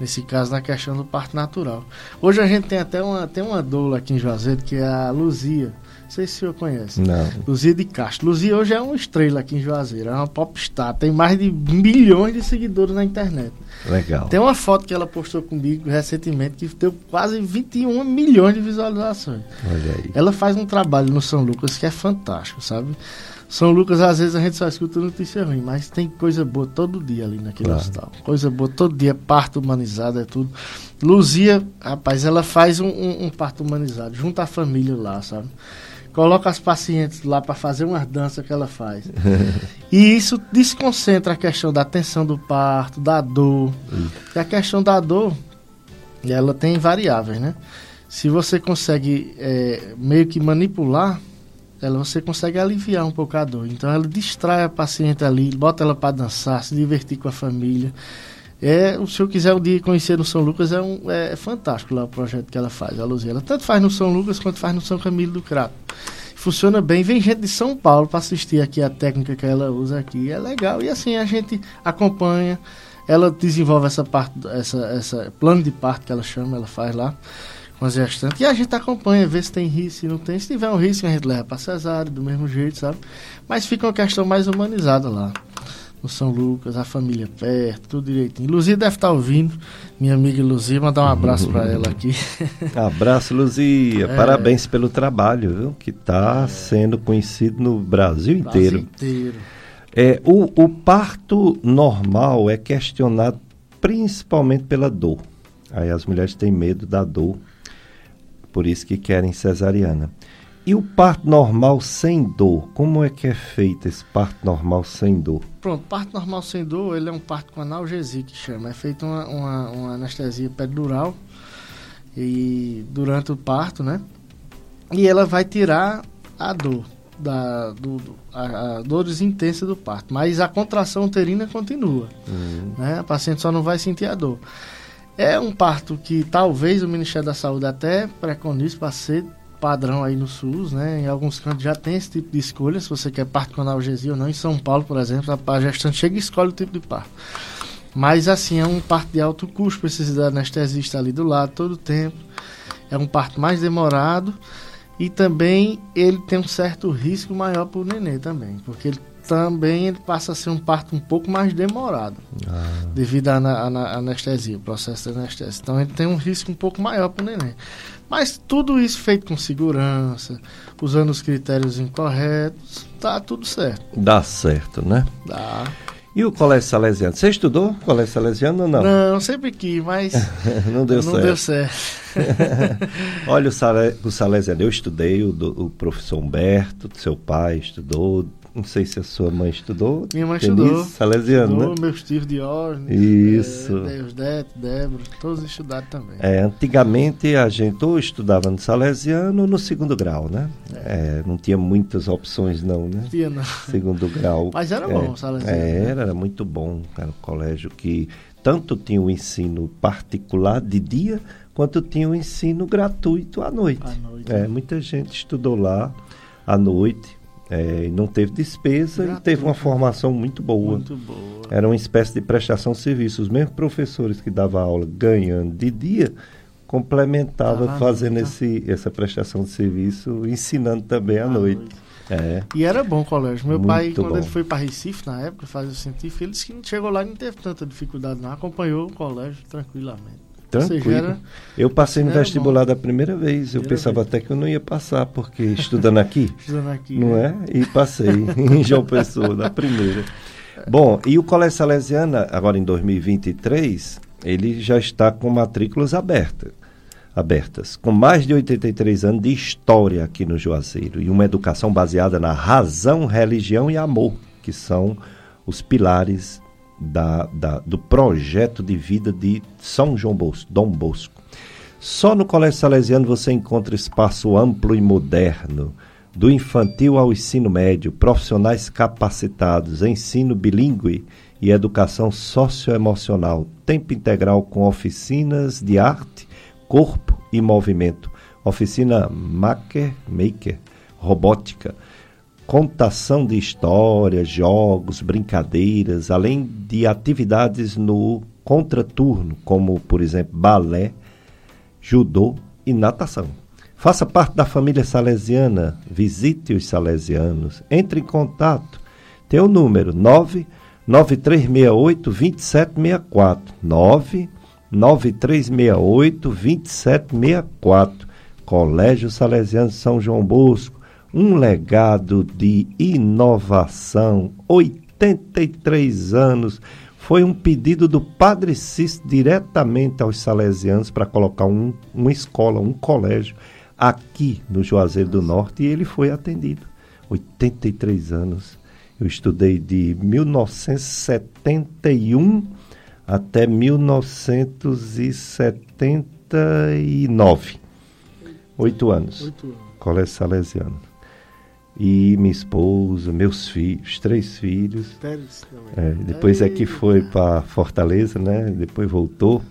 Nesse caso, na questão do parto natural. Hoje a gente tem até uma, tem uma doula aqui em Juazeiro, que é a Luzia. Não sei se o senhor conhece. Não. Luzia de Castro. Luzia hoje é uma estrela aqui em Juazeiro, é uma popstar. Tem mais de milhões de seguidores na internet. Legal. Tem uma foto que ela postou comigo recentemente que deu quase 21 milhões de visualizações. Olha aí. Ela faz um trabalho no São Lucas que é fantástico, sabe? São Lucas, às vezes a gente só escuta notícia ruim, mas tem coisa boa todo dia ali naquele claro. hospital. Coisa boa todo dia, parto humanizado, é tudo. Luzia, rapaz, ela faz um, um, um parto humanizado, junto à família lá, sabe? Coloca as pacientes lá para fazer uma dança que ela faz. [laughs] e isso desconcentra a questão da tensão do parto, da dor. E a questão da dor, ela tem variáveis, né? Se você consegue é, meio que manipular ela você consegue aliviar um pouco a dor. Então ela distrai a paciente ali, bota ela para dançar, se divertir com a família. É, se eu quiser um dia conhecer no São Lucas, é, um, é, fantástico lá o projeto que ela faz, a Luzia. Ela tanto faz no São Lucas quanto faz no São Camilo do Crato. Funciona bem, vem gente de São Paulo para assistir aqui a técnica que ela usa aqui. É legal. E assim a gente acompanha, ela desenvolve essa parte, essa, essa plano de parto que ela chama, ela faz lá com as gestantes. E a gente acompanha, vê se tem risco, se não tem. Se tiver um risco, a gente leva para cesárea, do mesmo jeito, sabe? Mas fica uma questão mais humanizada lá. No São Lucas, a família perto, tudo direitinho. Luzia deve estar tá ouvindo, minha amiga Luzia, mandar um abraço para [laughs] ela aqui. [laughs] abraço, Luzia. É... Parabéns pelo trabalho, viu? Que está é... sendo conhecido no Brasil inteiro. Brasil inteiro. É, o, o parto normal é questionado principalmente pela dor. Aí as mulheres têm medo da dor por isso que querem cesariana. E o parto normal sem dor, como é que é feito esse parto normal sem dor? Pronto, parto normal sem dor, ele é um parto com analgesia que chama. É feita uma, uma, uma, anestesia pedural e durante o parto, né? E ela vai tirar a dor, da, do, do a, a dores intensas do parto. Mas a contração uterina continua, uhum. né? A paciente só não vai sentir a dor. É um parto que talvez o Ministério da Saúde até preconize para ser padrão aí no SUS, né? Em alguns cantos já tem esse tipo de escolha, se você quer parto com analgesia ou não. Em São Paulo, por exemplo, a gestante chega e escolhe o tipo de parto. Mas assim, é um parto de alto custo, precisa da anestesista ali do lado todo o tempo. É um parto mais demorado e também ele tem um certo risco maior para o nenê também, porque ele também ele passa a ser um parto um pouco mais demorado, ah. devido à, anestesia, o processo de anestesia. Então ele tem um risco um pouco maior para o neném. Mas tudo isso feito com segurança, usando os critérios incorretos, tá tudo certo. Dá certo, né? Dá. E o colégio salesiano? Você estudou colégio salesiano ou não? Não, sempre quis, mas [laughs] não deu não certo. Deu certo. [laughs] Olha, o, sale, o salesiano, eu estudei, o, do, o professor Humberto, seu pai estudou, não sei se a sua mãe estudou. Minha mãe Denise, estudou. Salesiano, estudou, né? meus tios de Orne. Isso. É, os Dete, Débora, todos estudaram também. É, antigamente a gente ou estudava no Salesiano ou no segundo grau, né? É. É, não tinha muitas opções não, né? Não tinha não. Segundo grau. Mas era bom o Salesiano. É, né? era, era muito bom. Era um colégio que tanto tinha o ensino particular de dia, quanto tinha o ensino gratuito à noite. À noite. É, muita gente estudou lá à noite é, não teve despesa Gratuito. e teve uma formação muito boa. Muito boa. Era uma espécie de prestação de serviços. Os mesmos professores que davam aula ganhando de dia complementava Ah, fazendo tá. esse, essa prestação de serviço, ensinando também à noite. É. E era bom o colégio. Meu pai, Muito quando bom. ele foi para Recife, na época, fazer o científico, ele disse que não chegou lá e não teve tanta dificuldade, não. Acompanhou o colégio tranquilamente. Tranquilo. era- eu passei no era vestibular da primeira vez. Eu Primeira pensava até que eu não ia passar, porque estudando aqui, [laughs] Estudando aqui, não né? é? E passei [laughs] em João Pessoa, na primeira. Bom, e o Colégio Salesiana, agora em 2023, ele já está com matrículas abertas. Abertas, com mais de 83 anos de história aqui no Juazeiro e uma educação baseada na razão, religião e amor, que são os pilares da, da- do projeto de vida de São João Bosco, Dom Bosco. Só no Colégio Salesiano você encontra espaço amplo e moderno, do infantil ao ensino médio, profissionais capacitados, ensino bilíngue e educação socioemocional, tempo integral com oficinas de arte, corpo e movimento, oficina Maker, Maker, robótica, contação de histórias, jogos, brincadeiras, além de atividades no contraturno, como, por exemplo, balé, judô e natação. Faça parte da família salesiana, visite os salesianos, entre em contato. Tem o número 99368 2764. 99368 2764. Colégio Salesiano São João Bosco, um legado de inovação, 83 anos. Foi um pedido do Padre Cis diretamente aos salesianos para colocar um, uma escola, um colégio aqui no Juazeiro do Norte e ele foi atendido. 83 anos. Eu estudei de 1971 até 1979. Oito anos. Oito anos. Colégio Salesiano. E minha esposa, meus filhos, três filhos. Também. É, depois é que foi para Fortaleza, né? Depois voltou.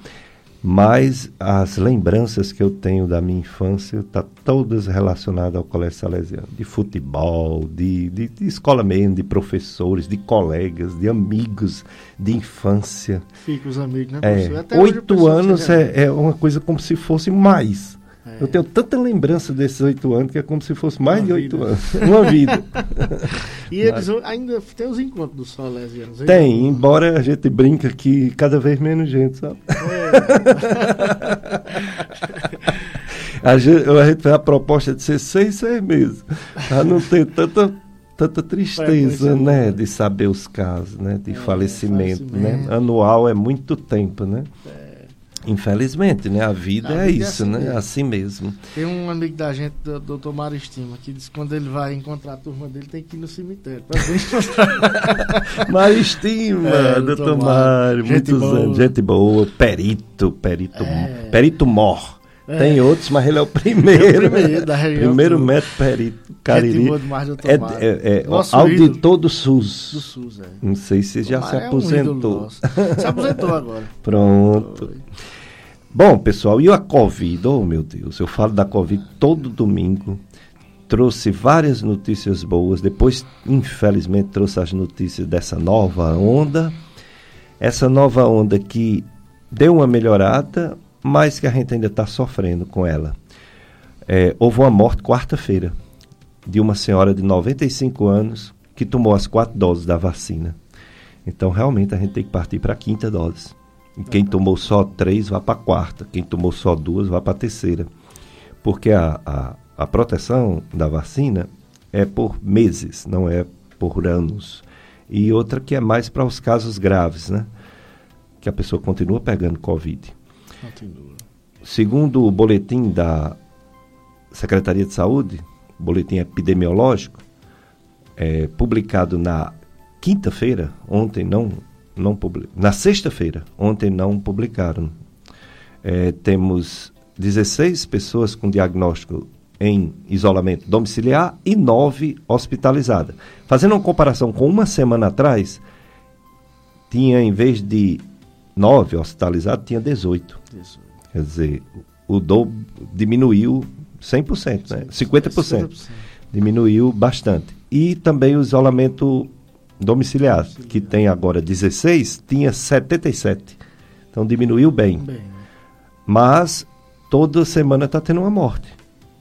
Mas as lembranças que eu tenho da minha infância tá todas relacionadas ao Colégio Salesiano. De futebol, de, de, de escola mesmo, de professores, de colegas, de amigos, de infância. Fica os amigos, né, É, oito anos é, é uma coisa como se fosse mais. É. Eu tenho tanta lembrança desses oito anos que é como se fosse mais Uma de oito anos. Uma vida. [laughs] [laughs] E eles ainda tem os encontros dos salesianos. hein? Tem, embora a gente brinca que cada vez menos gente, sabe? [laughs] a, gente, a gente fez a proposta de ser seis, seis meses. Pra não ter tanta, tanta tristeza, né? De saber os casos, né? De falecimento, né? falecimento. Anual é muito tempo, né? Infelizmente, né? A vida A é vida é isso, assim né? mesmo. Assim mesmo. Tem um amigo da gente, do Dr. Mário Estima, que diz que quando ele vai encontrar a turma dele, tem que ir no cemitério. [laughs] Mário Estima, É, doutor Mário, muitos boa. anos. Gente boa, perito, perito, É. perito mor. É. Tem outros, mas ele é o primeiro. [laughs] É o primeiro da região Primeiro médico perito, Cariri. demais, doutor é, é, é, Nosso auditor do SUS. Do SUS, é. Não sei se já se é um aposentou. nosso. Se aposentou agora. [laughs] Pronto. Bom, pessoal, e a Covid? Oh, meu Deus, eu falo da Covid todo domingo. Trouxe várias notícias boas. Depois, infelizmente, trouxe as notícias dessa nova onda. Essa nova onda que deu uma melhorada, mas que a gente ainda está sofrendo com ela. É, houve uma morte quarta-feira de uma senhora de 95 anos que tomou as quatro doses da vacina. Então, realmente, a gente tem que partir para a quinta dose. Quem tomou só três, vai para a quarta. Quem tomou só duas, vai para a terceira. Porque a, a, a proteção da vacina é por meses, não é por anos. E outra que é mais para os casos graves, né? Que a pessoa continua pegando Covid. Continua. Segundo o boletim da Secretaria de Saúde, boletim epidemiológico, é, publicado na quinta-feira, ontem não, não publi- na sexta-feira, ontem não publicaram. É, temos 16 pessoas com diagnóstico em isolamento domiciliar e 9 hospitalizadas. Fazendo uma comparação com uma semana atrás, tinha em vez de 9 hospitalizados, tinha 18. Quer dizer, o dobro diminuiu 100%, né? 50%. Diminuiu bastante. E também o isolamento domiciliar, que tem agora 16, tinha 77. Então diminuiu bem. Mas toda semana está tendo uma morte,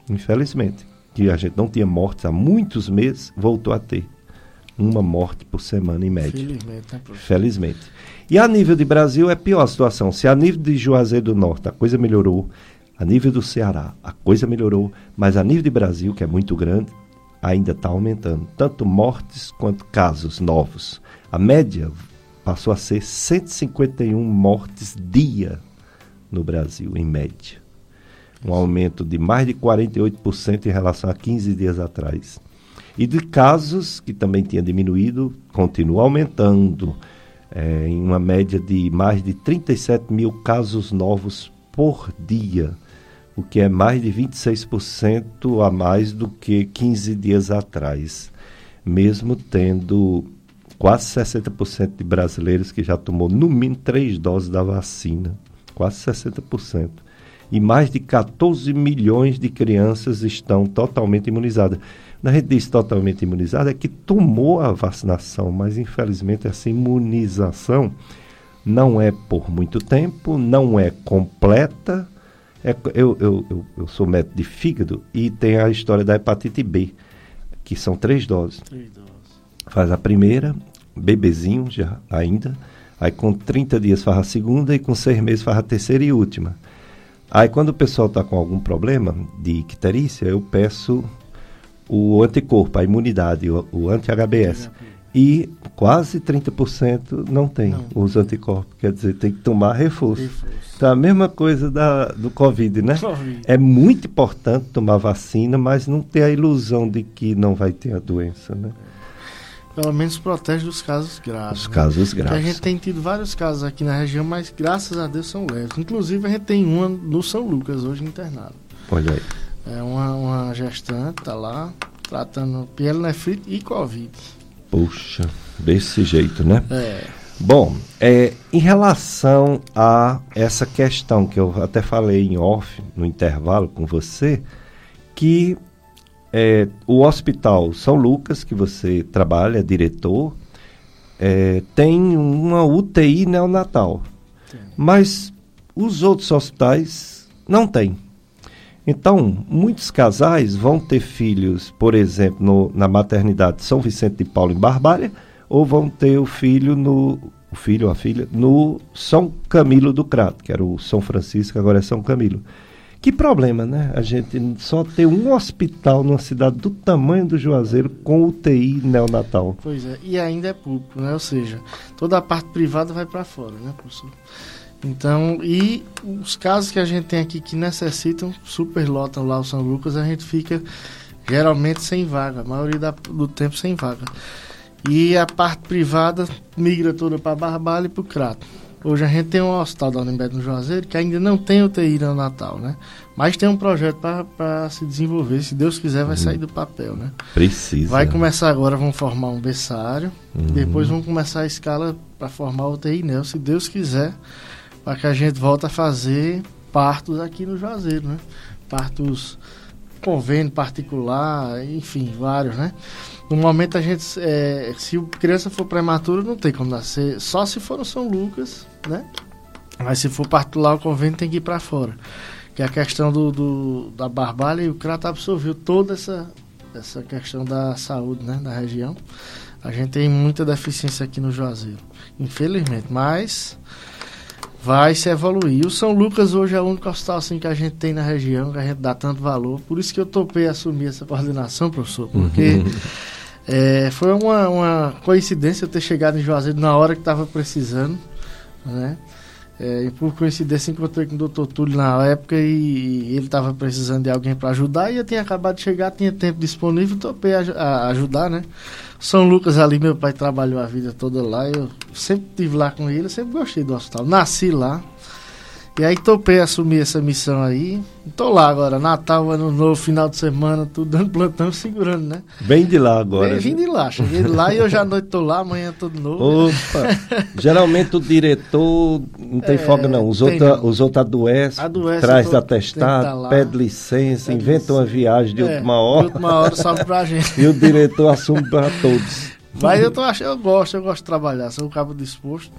infelizmente. Que a gente não tinha mortes há muitos meses, voltou a ter uma morte por semana em média. Felizmente, né, professor? Felizmente. E a nível de Brasil é pior a situação. Se a nível de Juazeiro do Norte a coisa melhorou, a nível do Ceará a coisa melhorou, mas a nível de Brasil, que é muito grande, ainda está aumentando. Tanto mortes quanto casos novos. A média passou a ser 151 mortes dia no Brasil, em média. Um aumento de mais de 48% em relação a 15 dias atrás. E de casos, que também tinha diminuído, continua aumentando, é, em uma média de mais de 37 mil casos novos por dia, o que é mais de 26% a mais do que 15 dias atrás, mesmo tendo quase 60% de brasileiros que já tomou no mínimo três doses da vacina, quase 60%. E mais de 14 milhões de crianças estão totalmente imunizadas. Quando a gente diz totalmente imunizado, é que tomou a vacinação, mas infelizmente essa imunização não é por muito tempo, não é completa. É, eu, eu, eu, eu, sou médico de fígado e tem a história da hepatite B, que são três doses. Três doses. Faz a primeira, bebezinho já ainda, aí com 30 dias faz a segunda e com seis meses faz a terceira e última. Aí quando o pessoal está com algum problema de icterícia, eu peço o anticorpo, a imunidade, o, o anti-HBS. E quase 30% não tem não. os anticorpos, quer dizer, tem que tomar reforço. reforço. Então, a mesma coisa da, do Covid, né? COVID. É muito importante tomar vacina, mas não ter a ilusão de que não vai ter a doença, né? Pelo menos protege dos casos graves. Os né? casos graves. Porque a gente tem tido vários casos aqui na região, mas graças a Deus são leves. Inclusive, a gente tem uma no São Lucas hoje internado. Olha aí. É uma, uma gestante, tá lá, tratando pielonefrite e Covid. Puxa, desse jeito, né? É. Bom, é, em relação a essa questão que eu até falei em off, no intervalo com você, que é, o Hospital São Lucas, que você trabalha, diretor, é, tem uma UTI neonatal. Sim. Mas os outros hospitais não têm. Então, muitos casais vão ter filhos, por exemplo, no, na maternidade São Vicente de Paulo em Barbalha, ou vão ter o filho no o filho ou a filha no São Camilo do Crato, que era o São Francisco, agora é São Camilo. Que problema, né? A gente só ter um hospital numa cidade do tamanho do Juazeiro com UTI neonatal. Pois é, e ainda é público, né? Ou seja, toda a parte privada vai para fora, né, professor? Então, e os casos que a gente tem aqui que necessitam, superlotam lá o São Lucas, a gente fica geralmente sem vaga, a maioria da, do tempo sem vaga. E a parte privada migra toda para Barbalha e para o Crato. Hoje a gente tem um hospital da Unimed no Juazeiro que ainda não tem UTI no Natal, né? Mas tem um projeto para se desenvolver, se Deus quiser vai uhum. sair do papel, né? Precisa. Vai começar agora, vão formar um berçário, uhum. depois vão começar a escala para formar UTI NEL, se Deus quiser para que a gente volte a fazer partos aqui no Juazeiro, né? Partos convênio particular, enfim, vários, né? No momento a gente, é, se a criança for prematura, não tem como nascer, só se for no São Lucas, né? Mas se for particular, o convênio tem que ir para fora. Que é a questão do, do, da barbalha e o CRAT absorveu toda essa, essa questão da saúde, né? Da região. A gente tem muita deficiência aqui no Juazeiro, infelizmente, mas vai se evoluir. O São Lucas hoje é o único hospital assim, que a gente tem na região, que a gente dá tanto valor. Por isso que eu topei assumir essa coordenação, professor, porque é, foi uma, uma coincidência eu ter chegado em Juazeiro na hora que estava precisando, né? É, e por coincidência encontrei com o doutor Túlio na época e, e ele estava precisando de alguém para ajudar e eu tinha acabado de chegar, tinha tempo disponível, topei a, a ajudar, né? São Lucas ali, meu pai trabalhou a vida toda lá, eu sempre estive lá com ele, sempre gostei do hospital. Nasci lá, e aí topei assumir essa missão aí. Tô lá agora, Natal, Ano Novo, final de semana, tudo dando plantão, segurando, né? Bem de lá agora. Bem, vim de lá, cheguei de lá e hoje à noite tô lá, amanhã tô de novo. Opa! Geralmente o diretor não tem é, folga não, os outros os outros adoecem, Adoece, traz tô, atestado, tá pede licença, pede inventa licença. uma viagem de é, última hora. De última hora sobe pra gente. e o diretor assume para todos. Mas eu tô achando, eu gosto, eu gosto de trabalhar, sou um cabo disposto.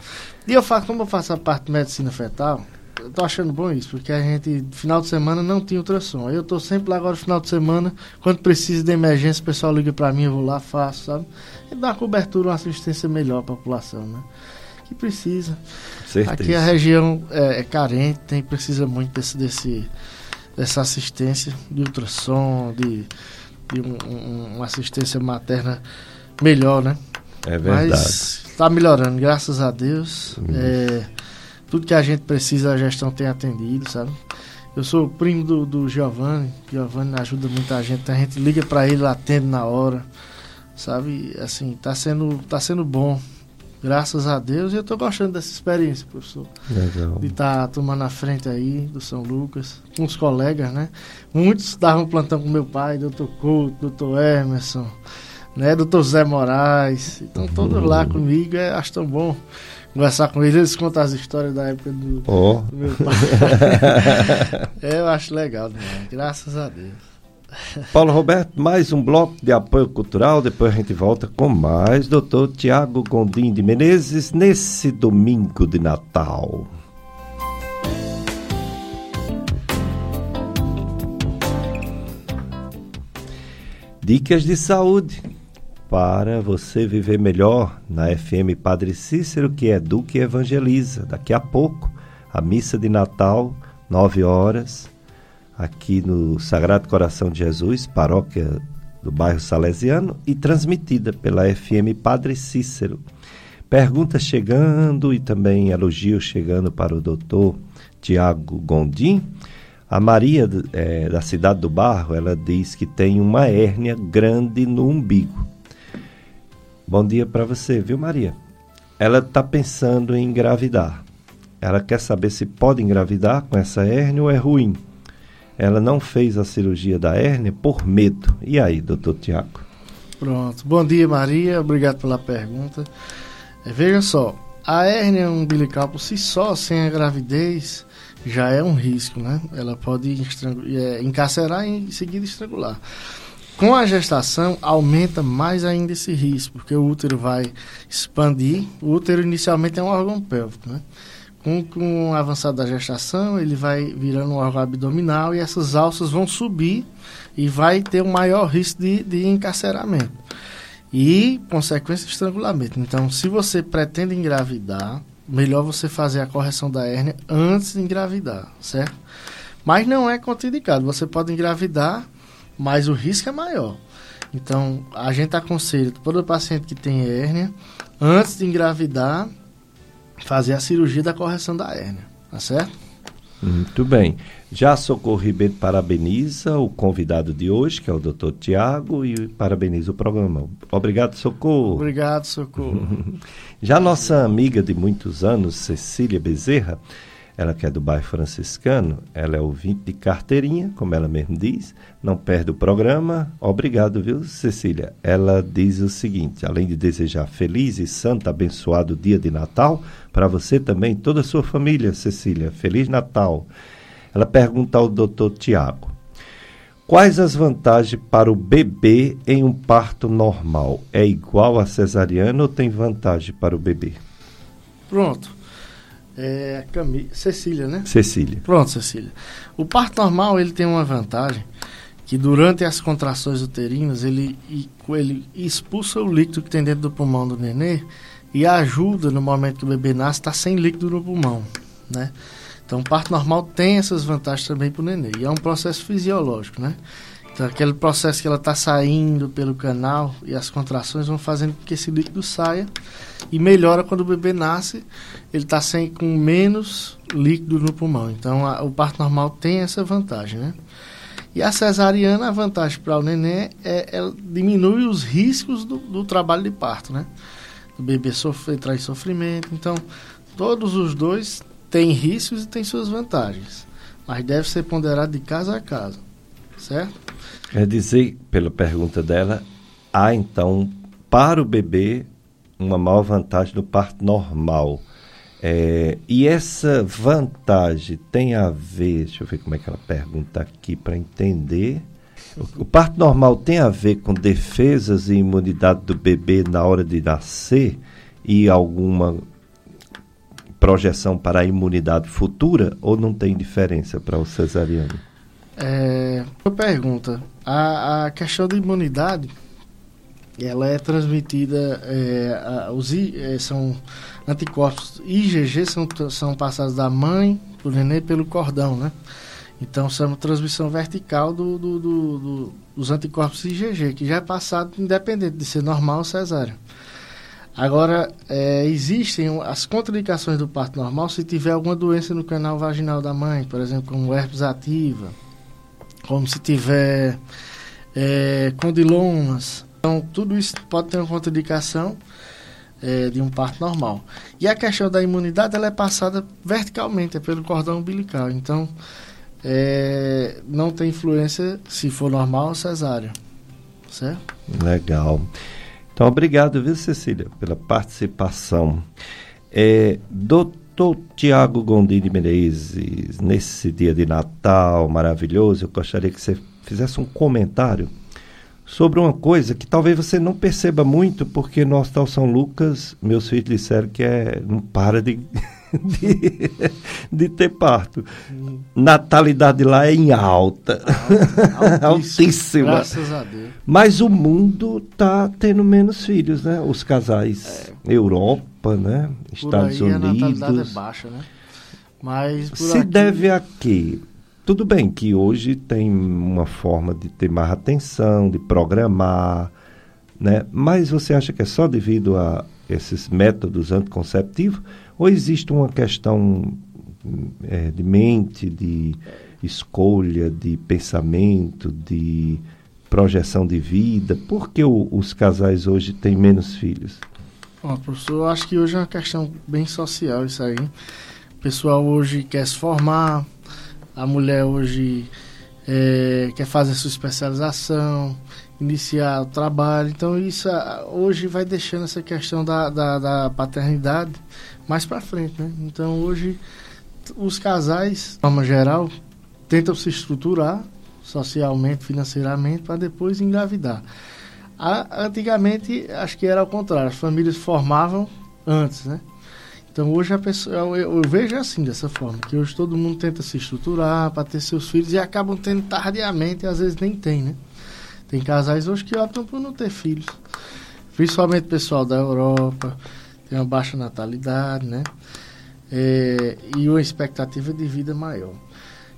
E eu faço, como eu faço a parte de medicina fetal, eu tô achando bom isso, porque a gente, final de semana, não tinha ultrassom. Eu tô sempre lá agora, final de semana, quando precisa de emergência, o pessoal liga para mim, eu vou lá, faço, sabe? E dá uma cobertura, uma assistência melhor à população, né? Que precisa. Certeza. Aqui a região é, é carente, tem, precisa muito desse, desse, dessa assistência de ultrassom, de, de um, um, uma assistência materna melhor, né? É verdade. Mas está melhorando, graças a Deus. É, tudo que a gente precisa, a gestão tem atendido, sabe? Eu sou primo do, do Giovanni, Giovanni ajuda muita gente, a gente liga para ele, atende na hora, sabe? Assim, tá sendo, tá sendo bom, graças a Deus, e eu tô gostando dessa experiência, professor. Legal. De estar tá tomando a frente aí do São Lucas, com os colegas, né? Muitos davam plantão com meu pai, doutor Couto, doutor Emerson, né? Doutor Zé Moraes. Então todos lá comigo, é, acho tão bom conversar com eles, eles contam as histórias da época do, Oh. do meu pai. [laughs] é, eu acho legal, né? Graças a Deus. [laughs] Paulo Roberto, mais um bloco de apoio cultural. Depois a gente volta com mais. Doutor Tiago Gondim de Menezes, nesse domingo de Natal. Dicas de saúde para você viver melhor na FM Padre Cícero, que educa e evangeliza. Daqui a pouco, a missa de Natal, 9 horas, aqui no Sagrado Coração de Jesus, paróquia do bairro Salesiano, e transmitida pela FM Padre Cícero. Perguntas chegando e também elogios chegando para o doutor Tiago Gondim. A Maria, é, da cidade do Barro, ela diz que tem uma hérnia grande no umbigo. Bom dia para você, viu, Maria? Ela está pensando em engravidar. Ela quer saber se pode engravidar com essa hérnia ou é ruim. Ela não fez a cirurgia da hérnia por medo. E aí, doutor Tiago? Pronto. Bom dia, Maria. Obrigado pela pergunta. É, veja só, a hérnia umbilical por si só, sem a gravidez, já é um risco, né? Ela pode é, encarcerar e em seguida estrangular. Com a gestação, aumenta mais ainda esse risco, porque o útero vai expandir. O útero inicialmente é um órgão pélvico, né? Com, com o avançado da gestação, ele vai virando um órgão abdominal e essas alças vão subir e vai ter um maior risco de, de encarceramento. E, consequência, estrangulamento. Então, se você pretende engravidar, melhor você fazer a correção da hérnia antes de engravidar, certo? Mas não é contraindicado. Você pode engravidar, mas o risco é maior. Então, a gente aconselha todo paciente que tem hérnia, antes de engravidar, fazer a cirurgia da correção da hérnia, tá certo? Muito bem. Já Socorro Ribeiro parabeniza o convidado de hoje, que é o Dr. Tiago, e parabeniza o programa. Obrigado, Socorro. Obrigado, Socorro. [laughs] Já nossa amiga de muitos anos, Cecília Bezerra, ela que é do bairro franciscano, ela é ouvinte de carteirinha, como ela mesmo diz, não perde o programa. Obrigado, viu, Cecília? Ela diz o seguinte: além de desejar feliz e santo, abençoado dia de Natal, para você também, toda a sua família, Cecília, Feliz Natal. Ela pergunta ao doutor Tiago: Quais as vantagens para o bebê em um parto normal? É igual a cesariana ou tem vantagem para o bebê? Pronto. É, Camille, Cecília, né? Cecília. Pronto, Cecília. O parto normal ele tem uma vantagem que durante as contrações uterinas ele, ele expulsa o líquido que tem dentro do pulmão do nenê e ajuda no momento que o bebê nasce estar tá sem líquido no pulmão, né? Então, o parto normal tem essas vantagens também para o nenê e é um processo fisiológico, né? Então, aquele processo que ela está saindo pelo canal e as contrações vão fazendo com que esse líquido saia e melhora quando o bebê nasce, ele está sem com menos líquido no pulmão. Então, a, o parto normal tem essa vantagem, né? E a cesariana, a vantagem para o neném é, é diminui os riscos do, do, trabalho de parto, né? O bebê sofre, em sofrimento. Então, todos os dois têm riscos e têm suas vantagens. Mas deve ser ponderado de caso a caso, certo? Quer dizer, pela pergunta dela, há então para o bebê uma maior vantagem no parto normal. É, e essa vantagem tem a ver, deixa eu ver como é que ela pergunta aqui para entender. O, o, parto normal tem a ver com defesas e imunidade do bebê na hora de nascer e alguma projeção para a imunidade futura ou não tem diferença para o cesariano? É, pergunta. A, a questão da imunidade, ela é transmitida, é, a, os é, são anticorpos IgG são, são passados da mãe para o neném pelo cordão, né? Então, são transmissão vertical do, do, do, do, dos anticorpos IgG, que já é passado independente de ser normal ou cesárea. Agora, é, existem as contraindicações do parto normal se tiver alguma doença no canal vaginal da mãe, por exemplo, como herpes ativa, como se tiver é, condilomas. Então, tudo isso pode ter uma contraindicação é, de um parto normal. E a questão da imunidade, ela é passada verticalmente, é pelo cordão umbilical. Então, é, não tem influência se for normal ou cesárea. Certo? Legal. Então, obrigado, viu, Cecília, pela participação. É, doutor Tiago Gondini Menezes, nesse dia de Natal maravilhoso, eu gostaria que você fizesse um comentário sobre uma coisa que talvez você não perceba muito, porque no Hospital São Lucas, meus filhos disseram que é, não para de [laughs] de, de ter parto. Hum. Natalidade lá é em alta. Altíssima. [laughs] Altíssima. Graças a Deus. Mas o mundo tá tendo menos filhos, né? Os casais. É. Europa, né? Estados aí Unidos. A natalidade é baixa, né? Mas Se aqui... deve a quê? Tudo bem que hoje tem uma forma de ter mais atenção, de programar, né? Mas você acha que é só devido a esses métodos anticonceptivos? Ou existe uma questão é, de mente, de escolha, de pensamento, de projeção de vida? Por que o, os casais hoje têm menos filhos? Bom, professor, eu acho que hoje é uma questão bem social isso aí. O pessoal hoje quer se formar, a mulher hoje é, quer fazer sua especialização, iniciar o trabalho. Então isso hoje vai deixando essa questão da, da, da paternidade mais para frente, né? Então hoje os casais, de forma geral, tentam se estruturar socialmente, financeiramente, para depois engravidar. A, antigamente, acho que era ao contrário, as famílias formavam antes, né? Então hoje a pessoa, eu, eu, vejo assim, dessa forma, que hoje todo mundo tenta se estruturar para ter seus filhos e acabam tendo tardiamente e às vezes nem tem, né? Tem casais hoje que optam por não ter filhos. Principalmente pessoal da Europa, tem uma baixa natalidade, né? É, e uma expectativa de vida maior.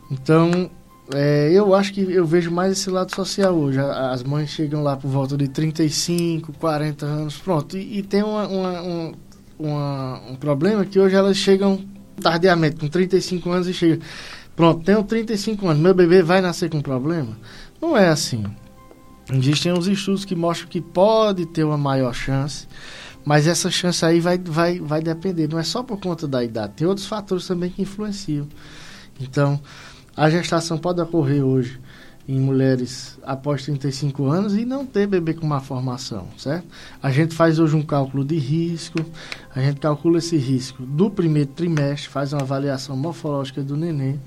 Então, é, eu acho que eu vejo mais esse lado social hoje. As mães chegam lá por volta de 35, 40 anos, pronto. E, e tem uma, uma, um, uma, um problema que hoje elas chegam tardiamente, com 35 anos e chegam. Pronto, tenho 35 anos, meu bebê vai nascer com problema? Não é assim. Existem uns estudos que mostram que pode ter uma maior chance, mas essa chance aí vai, vai, vai depender. Não é só por conta da idade, tem outros fatores também que influenciam. Então, a gestação pode ocorrer hoje em mulheres após 35 anos e não ter bebê com má formação, certo? A gente faz hoje um cálculo de risco, a gente calcula esse risco do primeiro trimestre, faz uma avaliação morfológica do neném,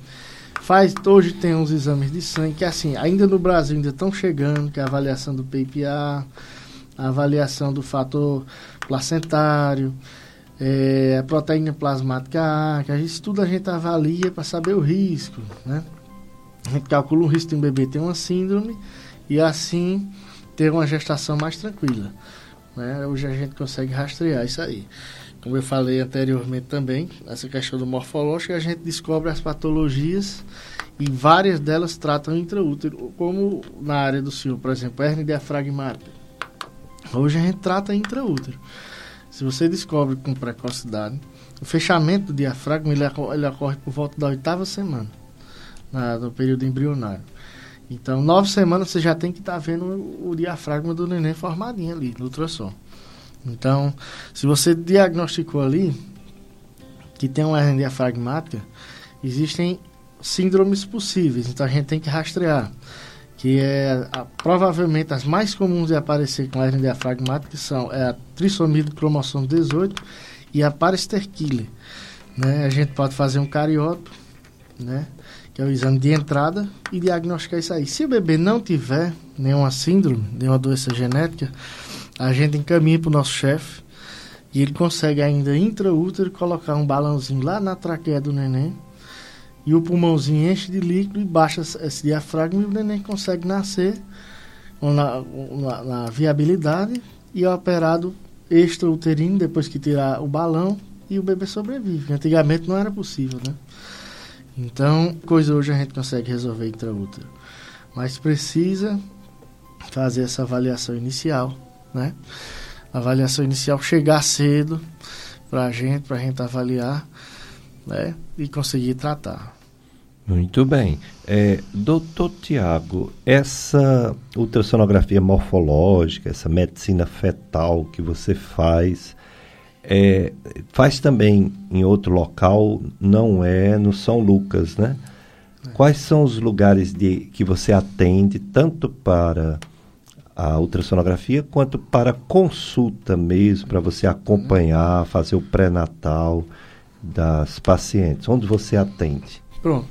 faz hoje tem uns exames de sangue que assim ainda no Brasil ainda estão chegando, que é a avaliação do PPA, a avaliação do fator placentário, é, a proteína plasmática A, que a gente, tudo a gente avalia para saber o risco, né? Gente calcula o risco de um bebê ter uma síndrome e assim ter uma gestação mais tranquila. Né? Hoje a gente consegue rastrear isso aí. Como eu falei anteriormente também, essa questão do morfológico, a gente descobre as patologias e várias delas tratam intraútero, como na área do senhor, por exemplo, hernia diafragmática. Hoje a gente trata intraútero. Se você descobre com precocidade, o fechamento do diafragma ele, ele ocorre por volta da oitava semana, na, no período embrionário. Então, nove semanas você já tem que estar tá vendo o, diafragma do neném formadinho ali, no ultrassom. Então, se você diagnosticou ali que tem uma hernia diafragmática, existem síndromes possíveis, então a gente tem que rastrear que é a, provavelmente as mais comuns de aparecer com hernia diafragmática, são é a trissomia do cromossomo 18 e a parasterquile. Né? A gente pode fazer um cariótipo, né? Que é o exame de entrada, e diagnosticar isso aí. Se o bebê não tiver nenhuma síndrome, nenhuma doença genética, a gente encaminha para o nosso chefe E ele consegue ainda intraútero colocar um balãozinho lá na traqueia do neném. E o pulmãozinho enche de líquido e baixa esse diafragma e o neném consegue nascer na, na, na viabilidade e é operado extrauterino depois que tirar o balão e o bebê sobrevive. Antigamente não era possível, né? Então, coisa hoje a gente consegue resolver intraútero. Mas precisa fazer essa avaliação inicial, né? A avaliação inicial chegar cedo para a gente, para a gente avaliar, né? E conseguir tratar. Muito bem. É, doutor Tiago, essa ultrassonografia morfológica, essa medicina fetal que você faz, é, faz também em outro local, não é no São Lucas, né? É. Quais são os lugares de, que você atende, tanto para a ultrassonografia quanto para consulta mesmo, para você acompanhar, fazer o pré-natal das pacientes? Onde você atende? Pronto.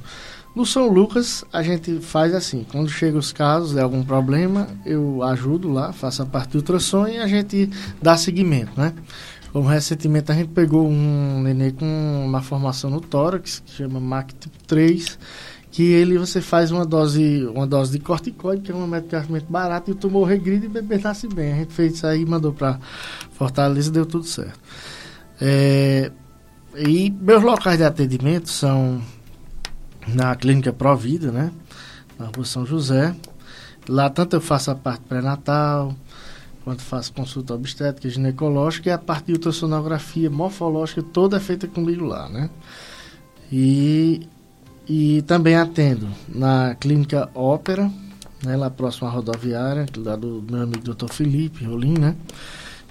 No São Lucas, a gente faz assim: quando chegam os casos de algum problema, eu ajudo lá, faço a parte do ultrassom e a gente dá seguimento, né? Como recentemente a gente pegou um nenê com uma formação no tórax, que chama MAC tipo 3, que ele você faz uma dose, uma dose de corticoide, que é um medicamento barato, e o tumor regride e o bebê nasce bem. A gente fez isso aí, mandou para Fortaleza e deu tudo certo. É, e meus locais de atendimento são na clínica Provida, né? Na rua São José. Lá tanto eu faço a parte pré-natal, quando faço consulta obstétrica ginecológica, e a parte de ultrassonografia morfológica toda é feita comigo lá, né? E, e também atendo na clínica Ópera, né, lá próximo à rodoviária, lá do meu amigo Dr. Felipe Rolim, né?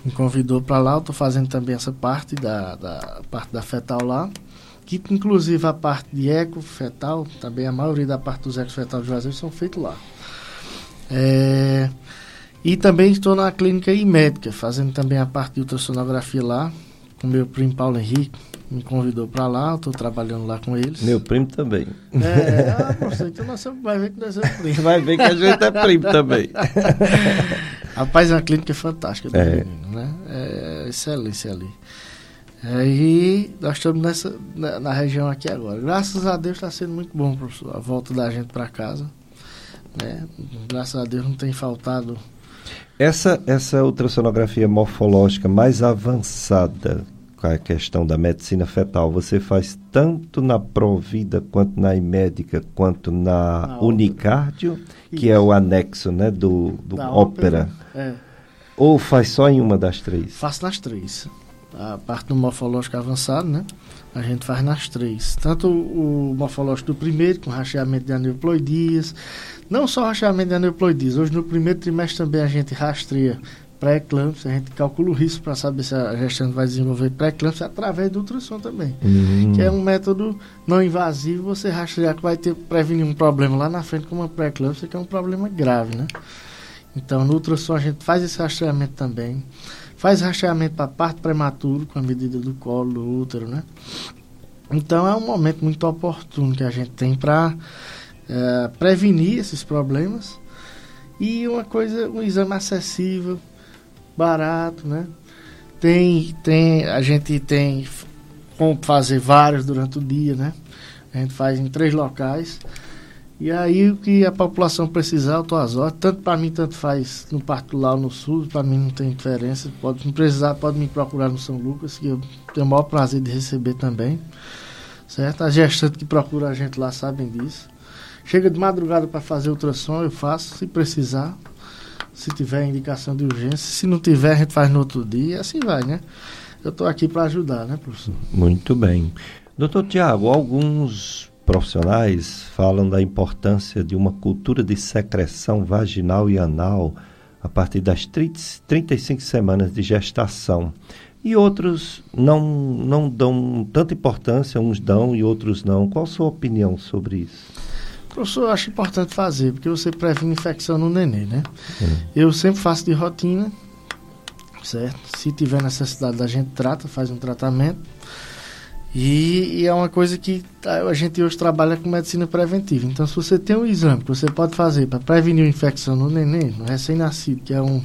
Me convidou para lá, eu estou fazendo também essa parte da, da parte da fetal lá, que inclusive a parte de eco fetal, também a maioria da parte dos ecos fetal de Juazeiro são feitos lá. É, e também estou na clínica médica, fazendo também a parte de ultrassonografia lá, com meu primo Paulo Henrique. Me convidou para lá, estou trabalhando lá com eles. Meu primo também. É, ah, então nós vai ver que nós somos primos. [laughs] Vai ver que a gente é primo também. [laughs] Rapaz, é uma clínica fantástica do é. menino, né? É excelência ali. Aí nós estamos nessa, na, na, região aqui agora. Graças a Deus está sendo muito bom, professor, a volta da gente para casa. Né? Graças a Deus não tem faltado essa, essa ultrassonografia morfológica mais avançada com a questão da medicina fetal, você faz tanto na Provida quanto na Imédica, quanto na, na Unicardio, que é o anexo né, do, do ópera. ópera. É. Ou faz só em uma das três? Faço nas três. A parte do morfológico avançado, né? A gente faz nas três. Tanto o, morfológico do primeiro, com racheamento de aneuploidias, não só rastreamento de aneuploidias. Hoje, no primeiro trimestre, também a gente rastreia pré-eclâmpsia, a gente calcula o risco para saber se a gestante vai desenvolver pré-eclâmpsia através do ultrassom também. Uhum. Que é um método não invasivo, você rastrear que vai ter, prevenir um problema lá na frente com uma pré-eclâmpsia, que é um problema grave, né? Então, no ultrassom a gente faz esse rastreamento também. Faz rastreamento para parto prematuro, com a medida do colo, do útero, né? Então, é um momento muito oportuno que a gente tem para é, prevenir esses problemas e uma coisa, um exame acessível, barato, né? Tem, tem, a gente tem como fazer vários durante o dia, né? A gente faz em três locais. E aí o que a população precisar, eu estou às ordens. Tanto para mim, tanto faz no particular ou no sul, para mim não tem diferença. Pode me precisar, pode me procurar no São Lucas, que eu tenho o maior prazer de receber também. Certo? As gestantes que procuram a gente lá sabem disso. Chega de madrugada para fazer ultrassom, eu faço, se precisar. Se tiver indicação de urgência. Se não tiver, a gente faz no outro dia. E assim vai, né? Eu estou aqui para ajudar, né, professor? Muito bem. Doutor Tiago, alguns profissionais falam da importância de uma cultura de secreção vaginal e anal a partir das 30, 35 semanas de gestação. E outros não, não dão tanta importância, uns dão e outros não. Qual a sua opinião sobre isso? Professor, eu acho importante fazer, porque você previne infecção no neném, né? Hum. Eu sempre faço de rotina, certo? Se tiver necessidade, a gente trata, faz um tratamento. E, e, é uma coisa que a gente hoje trabalha com medicina preventiva. Então, se você tem um exame que você pode fazer para prevenir uma infecção no neném, no recém-nascido, que é um,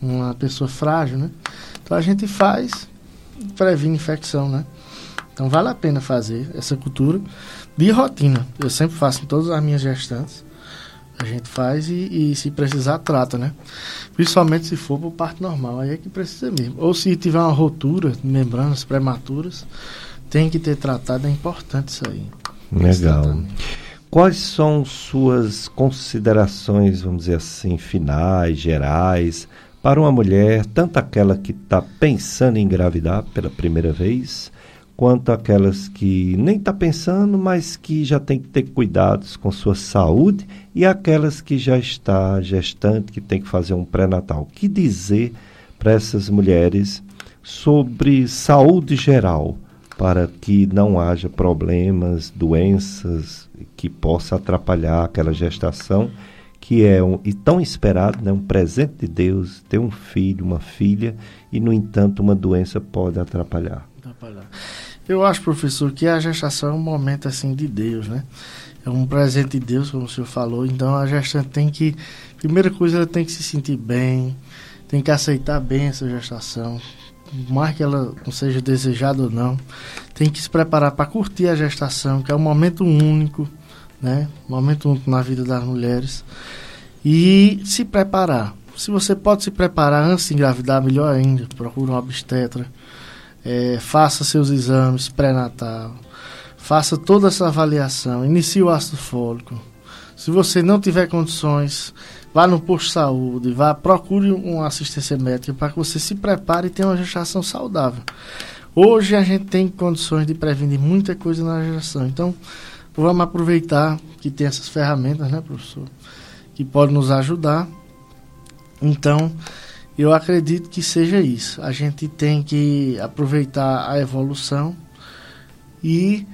uma pessoa frágil, né? Então, a gente faz previne infecção, né? Então vale a pena fazer essa cultura de rotina. Eu sempre faço em todas as minhas gestantes. A gente faz e, e se precisar, trata, né? Principalmente se for para parto normal, aí é que precisa mesmo. Ou se tiver uma rotura membranas prematuras, tem que ter tratado, é importante isso aí. Legal. Quais são suas considerações, vamos dizer assim, finais, gerais, para uma mulher, tanto aquela que está pensando em engravidar pela primeira vez, quanto aquelas que nem está pensando, mas que já tem que ter cuidados com sua saúde, e aquelas que já está gestante, que tem que fazer um pré-natal. O que dizer para essas mulheres sobre saúde geral? Para que não haja problemas, doenças que possa atrapalhar aquela gestação que é um, e tão esperado, né, um presente de Deus, ter um filho, uma filha, e no entanto uma doença pode atrapalhar. atrapalhar. Eu acho, professor, que a gestação é um momento assim de Deus, né? É um presente de Deus, como o senhor falou. Então a gestante tem que, primeira coisa, ela tem que se sentir bem, tem que aceitar bem essa gestação, mais que ela não seja desejada ou não, tem que se preparar para curtir a gestação, que é um momento único, né? Um momento único na vida das mulheres. E se preparar. Se você pode se preparar antes de engravidar, melhor ainda. Procure um obstetra. É, faça seus exames pré-natal. Faça toda essa avaliação. Inicie o ácido fólico. Se você não tiver condições, vá no posto de saúde, vá, procure uma assistência médica para que você se prepare e tenha uma gestação saudável. Hoje a gente tem condições de prevenir muita coisa na gestação. Então, vamos aproveitar que tem essas ferramentas, né, professor? Que podem nos ajudar. Então, eu acredito que seja isso. A gente tem que aproveitar a evolução e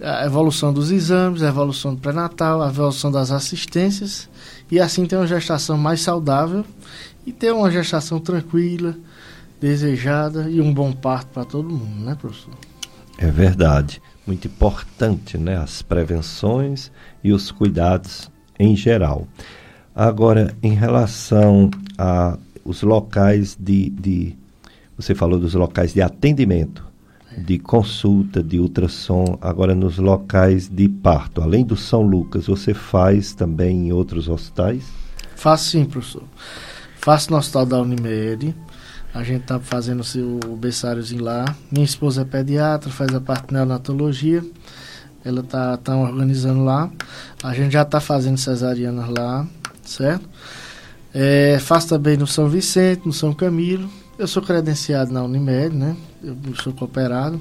a evolução dos exames, a evolução do pré-natal, a evolução das assistências e assim ter uma gestação mais saudável e ter uma gestação tranquila, desejada e um bom parto para todo mundo, né, professor? É verdade. Muito importante, né? As prevenções e os cuidados em geral. Agora, em relação a os locais de, de você falou dos locais de atendimento de consulta, de ultrassom, agora nos locais de parto. Além do São Lucas, você faz também em outros hospitais? Faço sim, professor. Faço no hospital da Unimed. A gente está fazendo o berçáriozinho lá. Minha esposa é pediatra, faz a parte de neonatologia. Ela está tá organizando lá. A gente já está fazendo cesarianas lá, certo? É, faço também no São Vicente, no São Camilo. Eu sou credenciado na Unimed, né? Eu sou cooperado.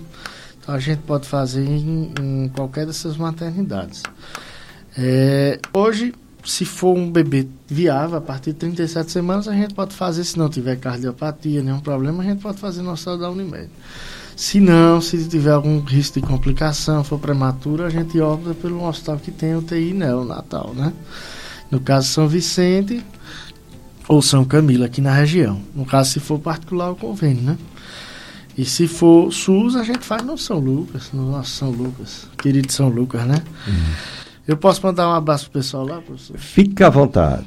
Então a gente pode fazer em, em qualquer dessas maternidades. É, hoje, se for um bebê viável, a partir de 37 semanas, a gente pode fazer, se não tiver cardiopatia, nenhum problema, a gente pode fazer no hospital da Unimed. Se não, se tiver algum risco de complicação, for prematuro, a gente opta pelo hospital que tem UTI neonatal, né? No caso São Vicente, ou São Camilo, aqui na região. No caso, se for particular, o convênio, né? E se for SUS, a gente faz no São Lucas, no nosso São Lucas, querido São Lucas, né? Uhum. Eu posso mandar um abraço pro pessoal lá, professor? Fica à vontade.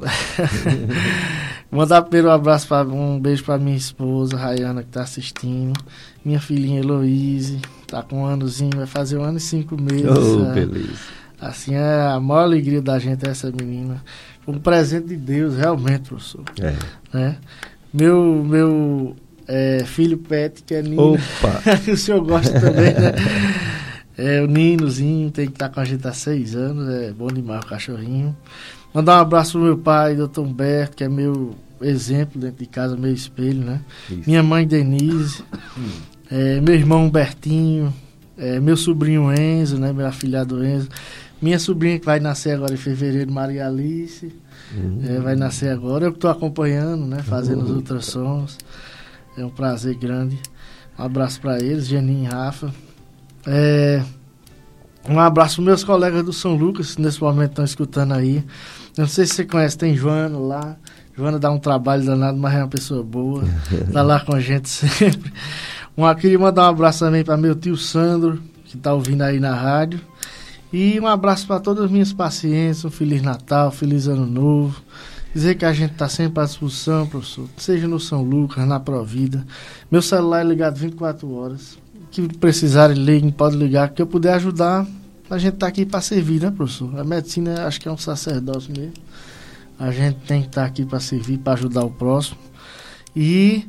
[laughs] mandar primeiro um abraço, pra, um beijo para minha esposa, Rayana, que está assistindo. Minha filhinha Heloíse, tá com um anozinho, vai fazer um ano e cinco meses. Oh, é. beleza. Assim, é a maior alegria da gente é essa menina um presente de Deus, realmente, professor. É. Né? Meu, meu é, filho Pet, que é Nino. Opa! [laughs] o senhor gosta também, né? É, o Ninozinho tem que estar com a gente há seis anos, é bom demais o cachorrinho. Mandar um abraço pro meu pai, doutor Humberto, que é meu exemplo dentro de casa, meu espelho, né? Isso. Minha mãe Denise, hum. é, meu irmão Humbertinho, é, meu sobrinho Enzo, né? Meu afilhado Enzo. Minha sobrinha que vai nascer agora em fevereiro, Maria Alice, uhum. é, vai nascer agora. Eu que estou acompanhando, né? Fazendo uhum. os ultrassons. É um prazer grande. Um abraço para eles, Geninho e Rafa. É, um abraço para meus colegas do São Lucas, que nesse momento estão escutando aí. Eu não sei se você conhece, tem Joana lá. Joana dá um trabalho danado, mas é uma pessoa boa. tá lá com a gente [laughs] sempre. Um, queria mandar um abraço também para meu tio Sandro, que está ouvindo aí na rádio. E um abraço para todas as minhas pacientes, um Feliz Natal, Feliz Ano Novo. Dizer que a gente está sempre à disposição, professor. Seja no São Lucas, na Provida. Meu celular é ligado 24 horas. Que precisarem, liguem, pode ligar. Que eu puder ajudar, a gente está aqui para servir, né, professor? A medicina acho que é um sacerdócio mesmo. A gente tem que estar tá aqui para servir, para ajudar o próximo. E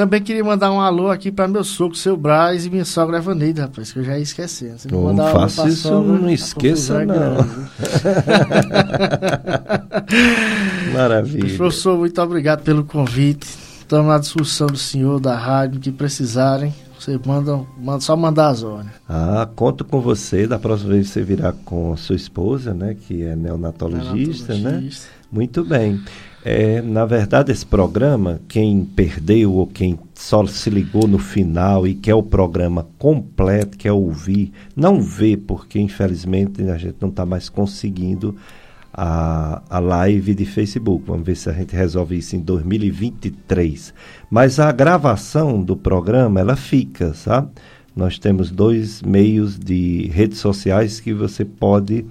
também queria mandar um alô aqui para meu sogro, seu Braz, e minha sogra Evaneida, rapaz, que eu já ia esquecendo. Não faça isso, sogra, não esqueça, não. [laughs] [laughs] Maravilha. Professor, muito obrigado pelo convite. Estamos à discussão do senhor, da rádio, que precisarem. Você manda, manda só mandar as ordens. Ah, conto com você. Da próxima vez você virá com a sua esposa, né? Que é neonatologista, né? neonatologista. né? Muito bem. É, na verdade, esse programa, quem perdeu ou quem só se ligou no final e quer o programa completo, quer ouvir, não vê, porque infelizmente a gente não está mais conseguindo a, a live de Facebook. Vamos ver se a gente resolve isso em 2023. Mas a gravação do programa, ela fica, sabe? Nós temos dois meios de redes sociais que você pode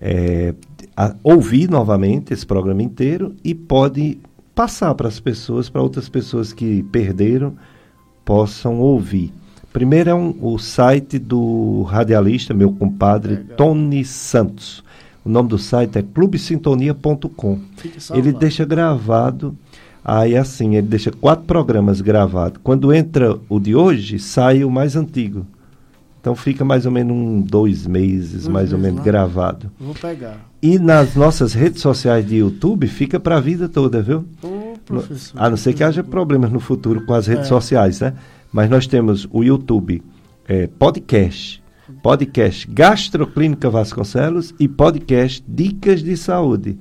é, a, ouvir novamente esse programa inteiro e pode passar para as pessoas, para outras pessoas que perderam, possam ouvir. Primeiro é um, o site do radialista, meu compadre Legal. Tony Santos. O nome do site é clubesintonia.com. Ele deixa gravado, aí assim, ele deixa quatro programas gravados. Quando entra o de hoje, sai o mais antigo. Então fica mais ou menos um dois meses, mais ou menos, lá. gravado. Vou pegar. E nas nossas redes sociais de YouTube fica para a vida toda, viu? Professor. A não ser que haja problemas no futuro com as redes é. sociais, né? Mas nós temos o YouTube é, podcast, podcast Gastroclínica Vasconcelos e podcast Dicas de Saúde.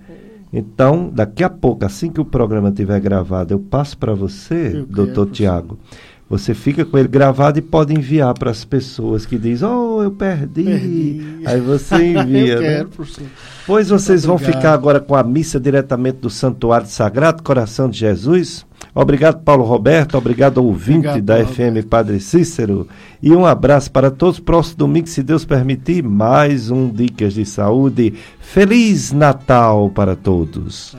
Então, daqui a pouco, assim que o programa estiver gravado, eu passo para você, doutor Tiago você fica com ele gravado e pode enviar para as pessoas que dizem, oh, eu perdi. perdi. Aí você [laughs] envia. eu né? quero, professor. Pois vocês vão ficar agora com a missa diretamente do Santuário Sagrado Coração de Jesus. Obrigado, Paulo Roberto. Obrigado, ouvinte obrigado, da Paulo. FM Padre Cícero. E um abraço para todos. Próximo domingo, se Deus permitir, mais um Dicas de Saúde. Feliz Natal para todos.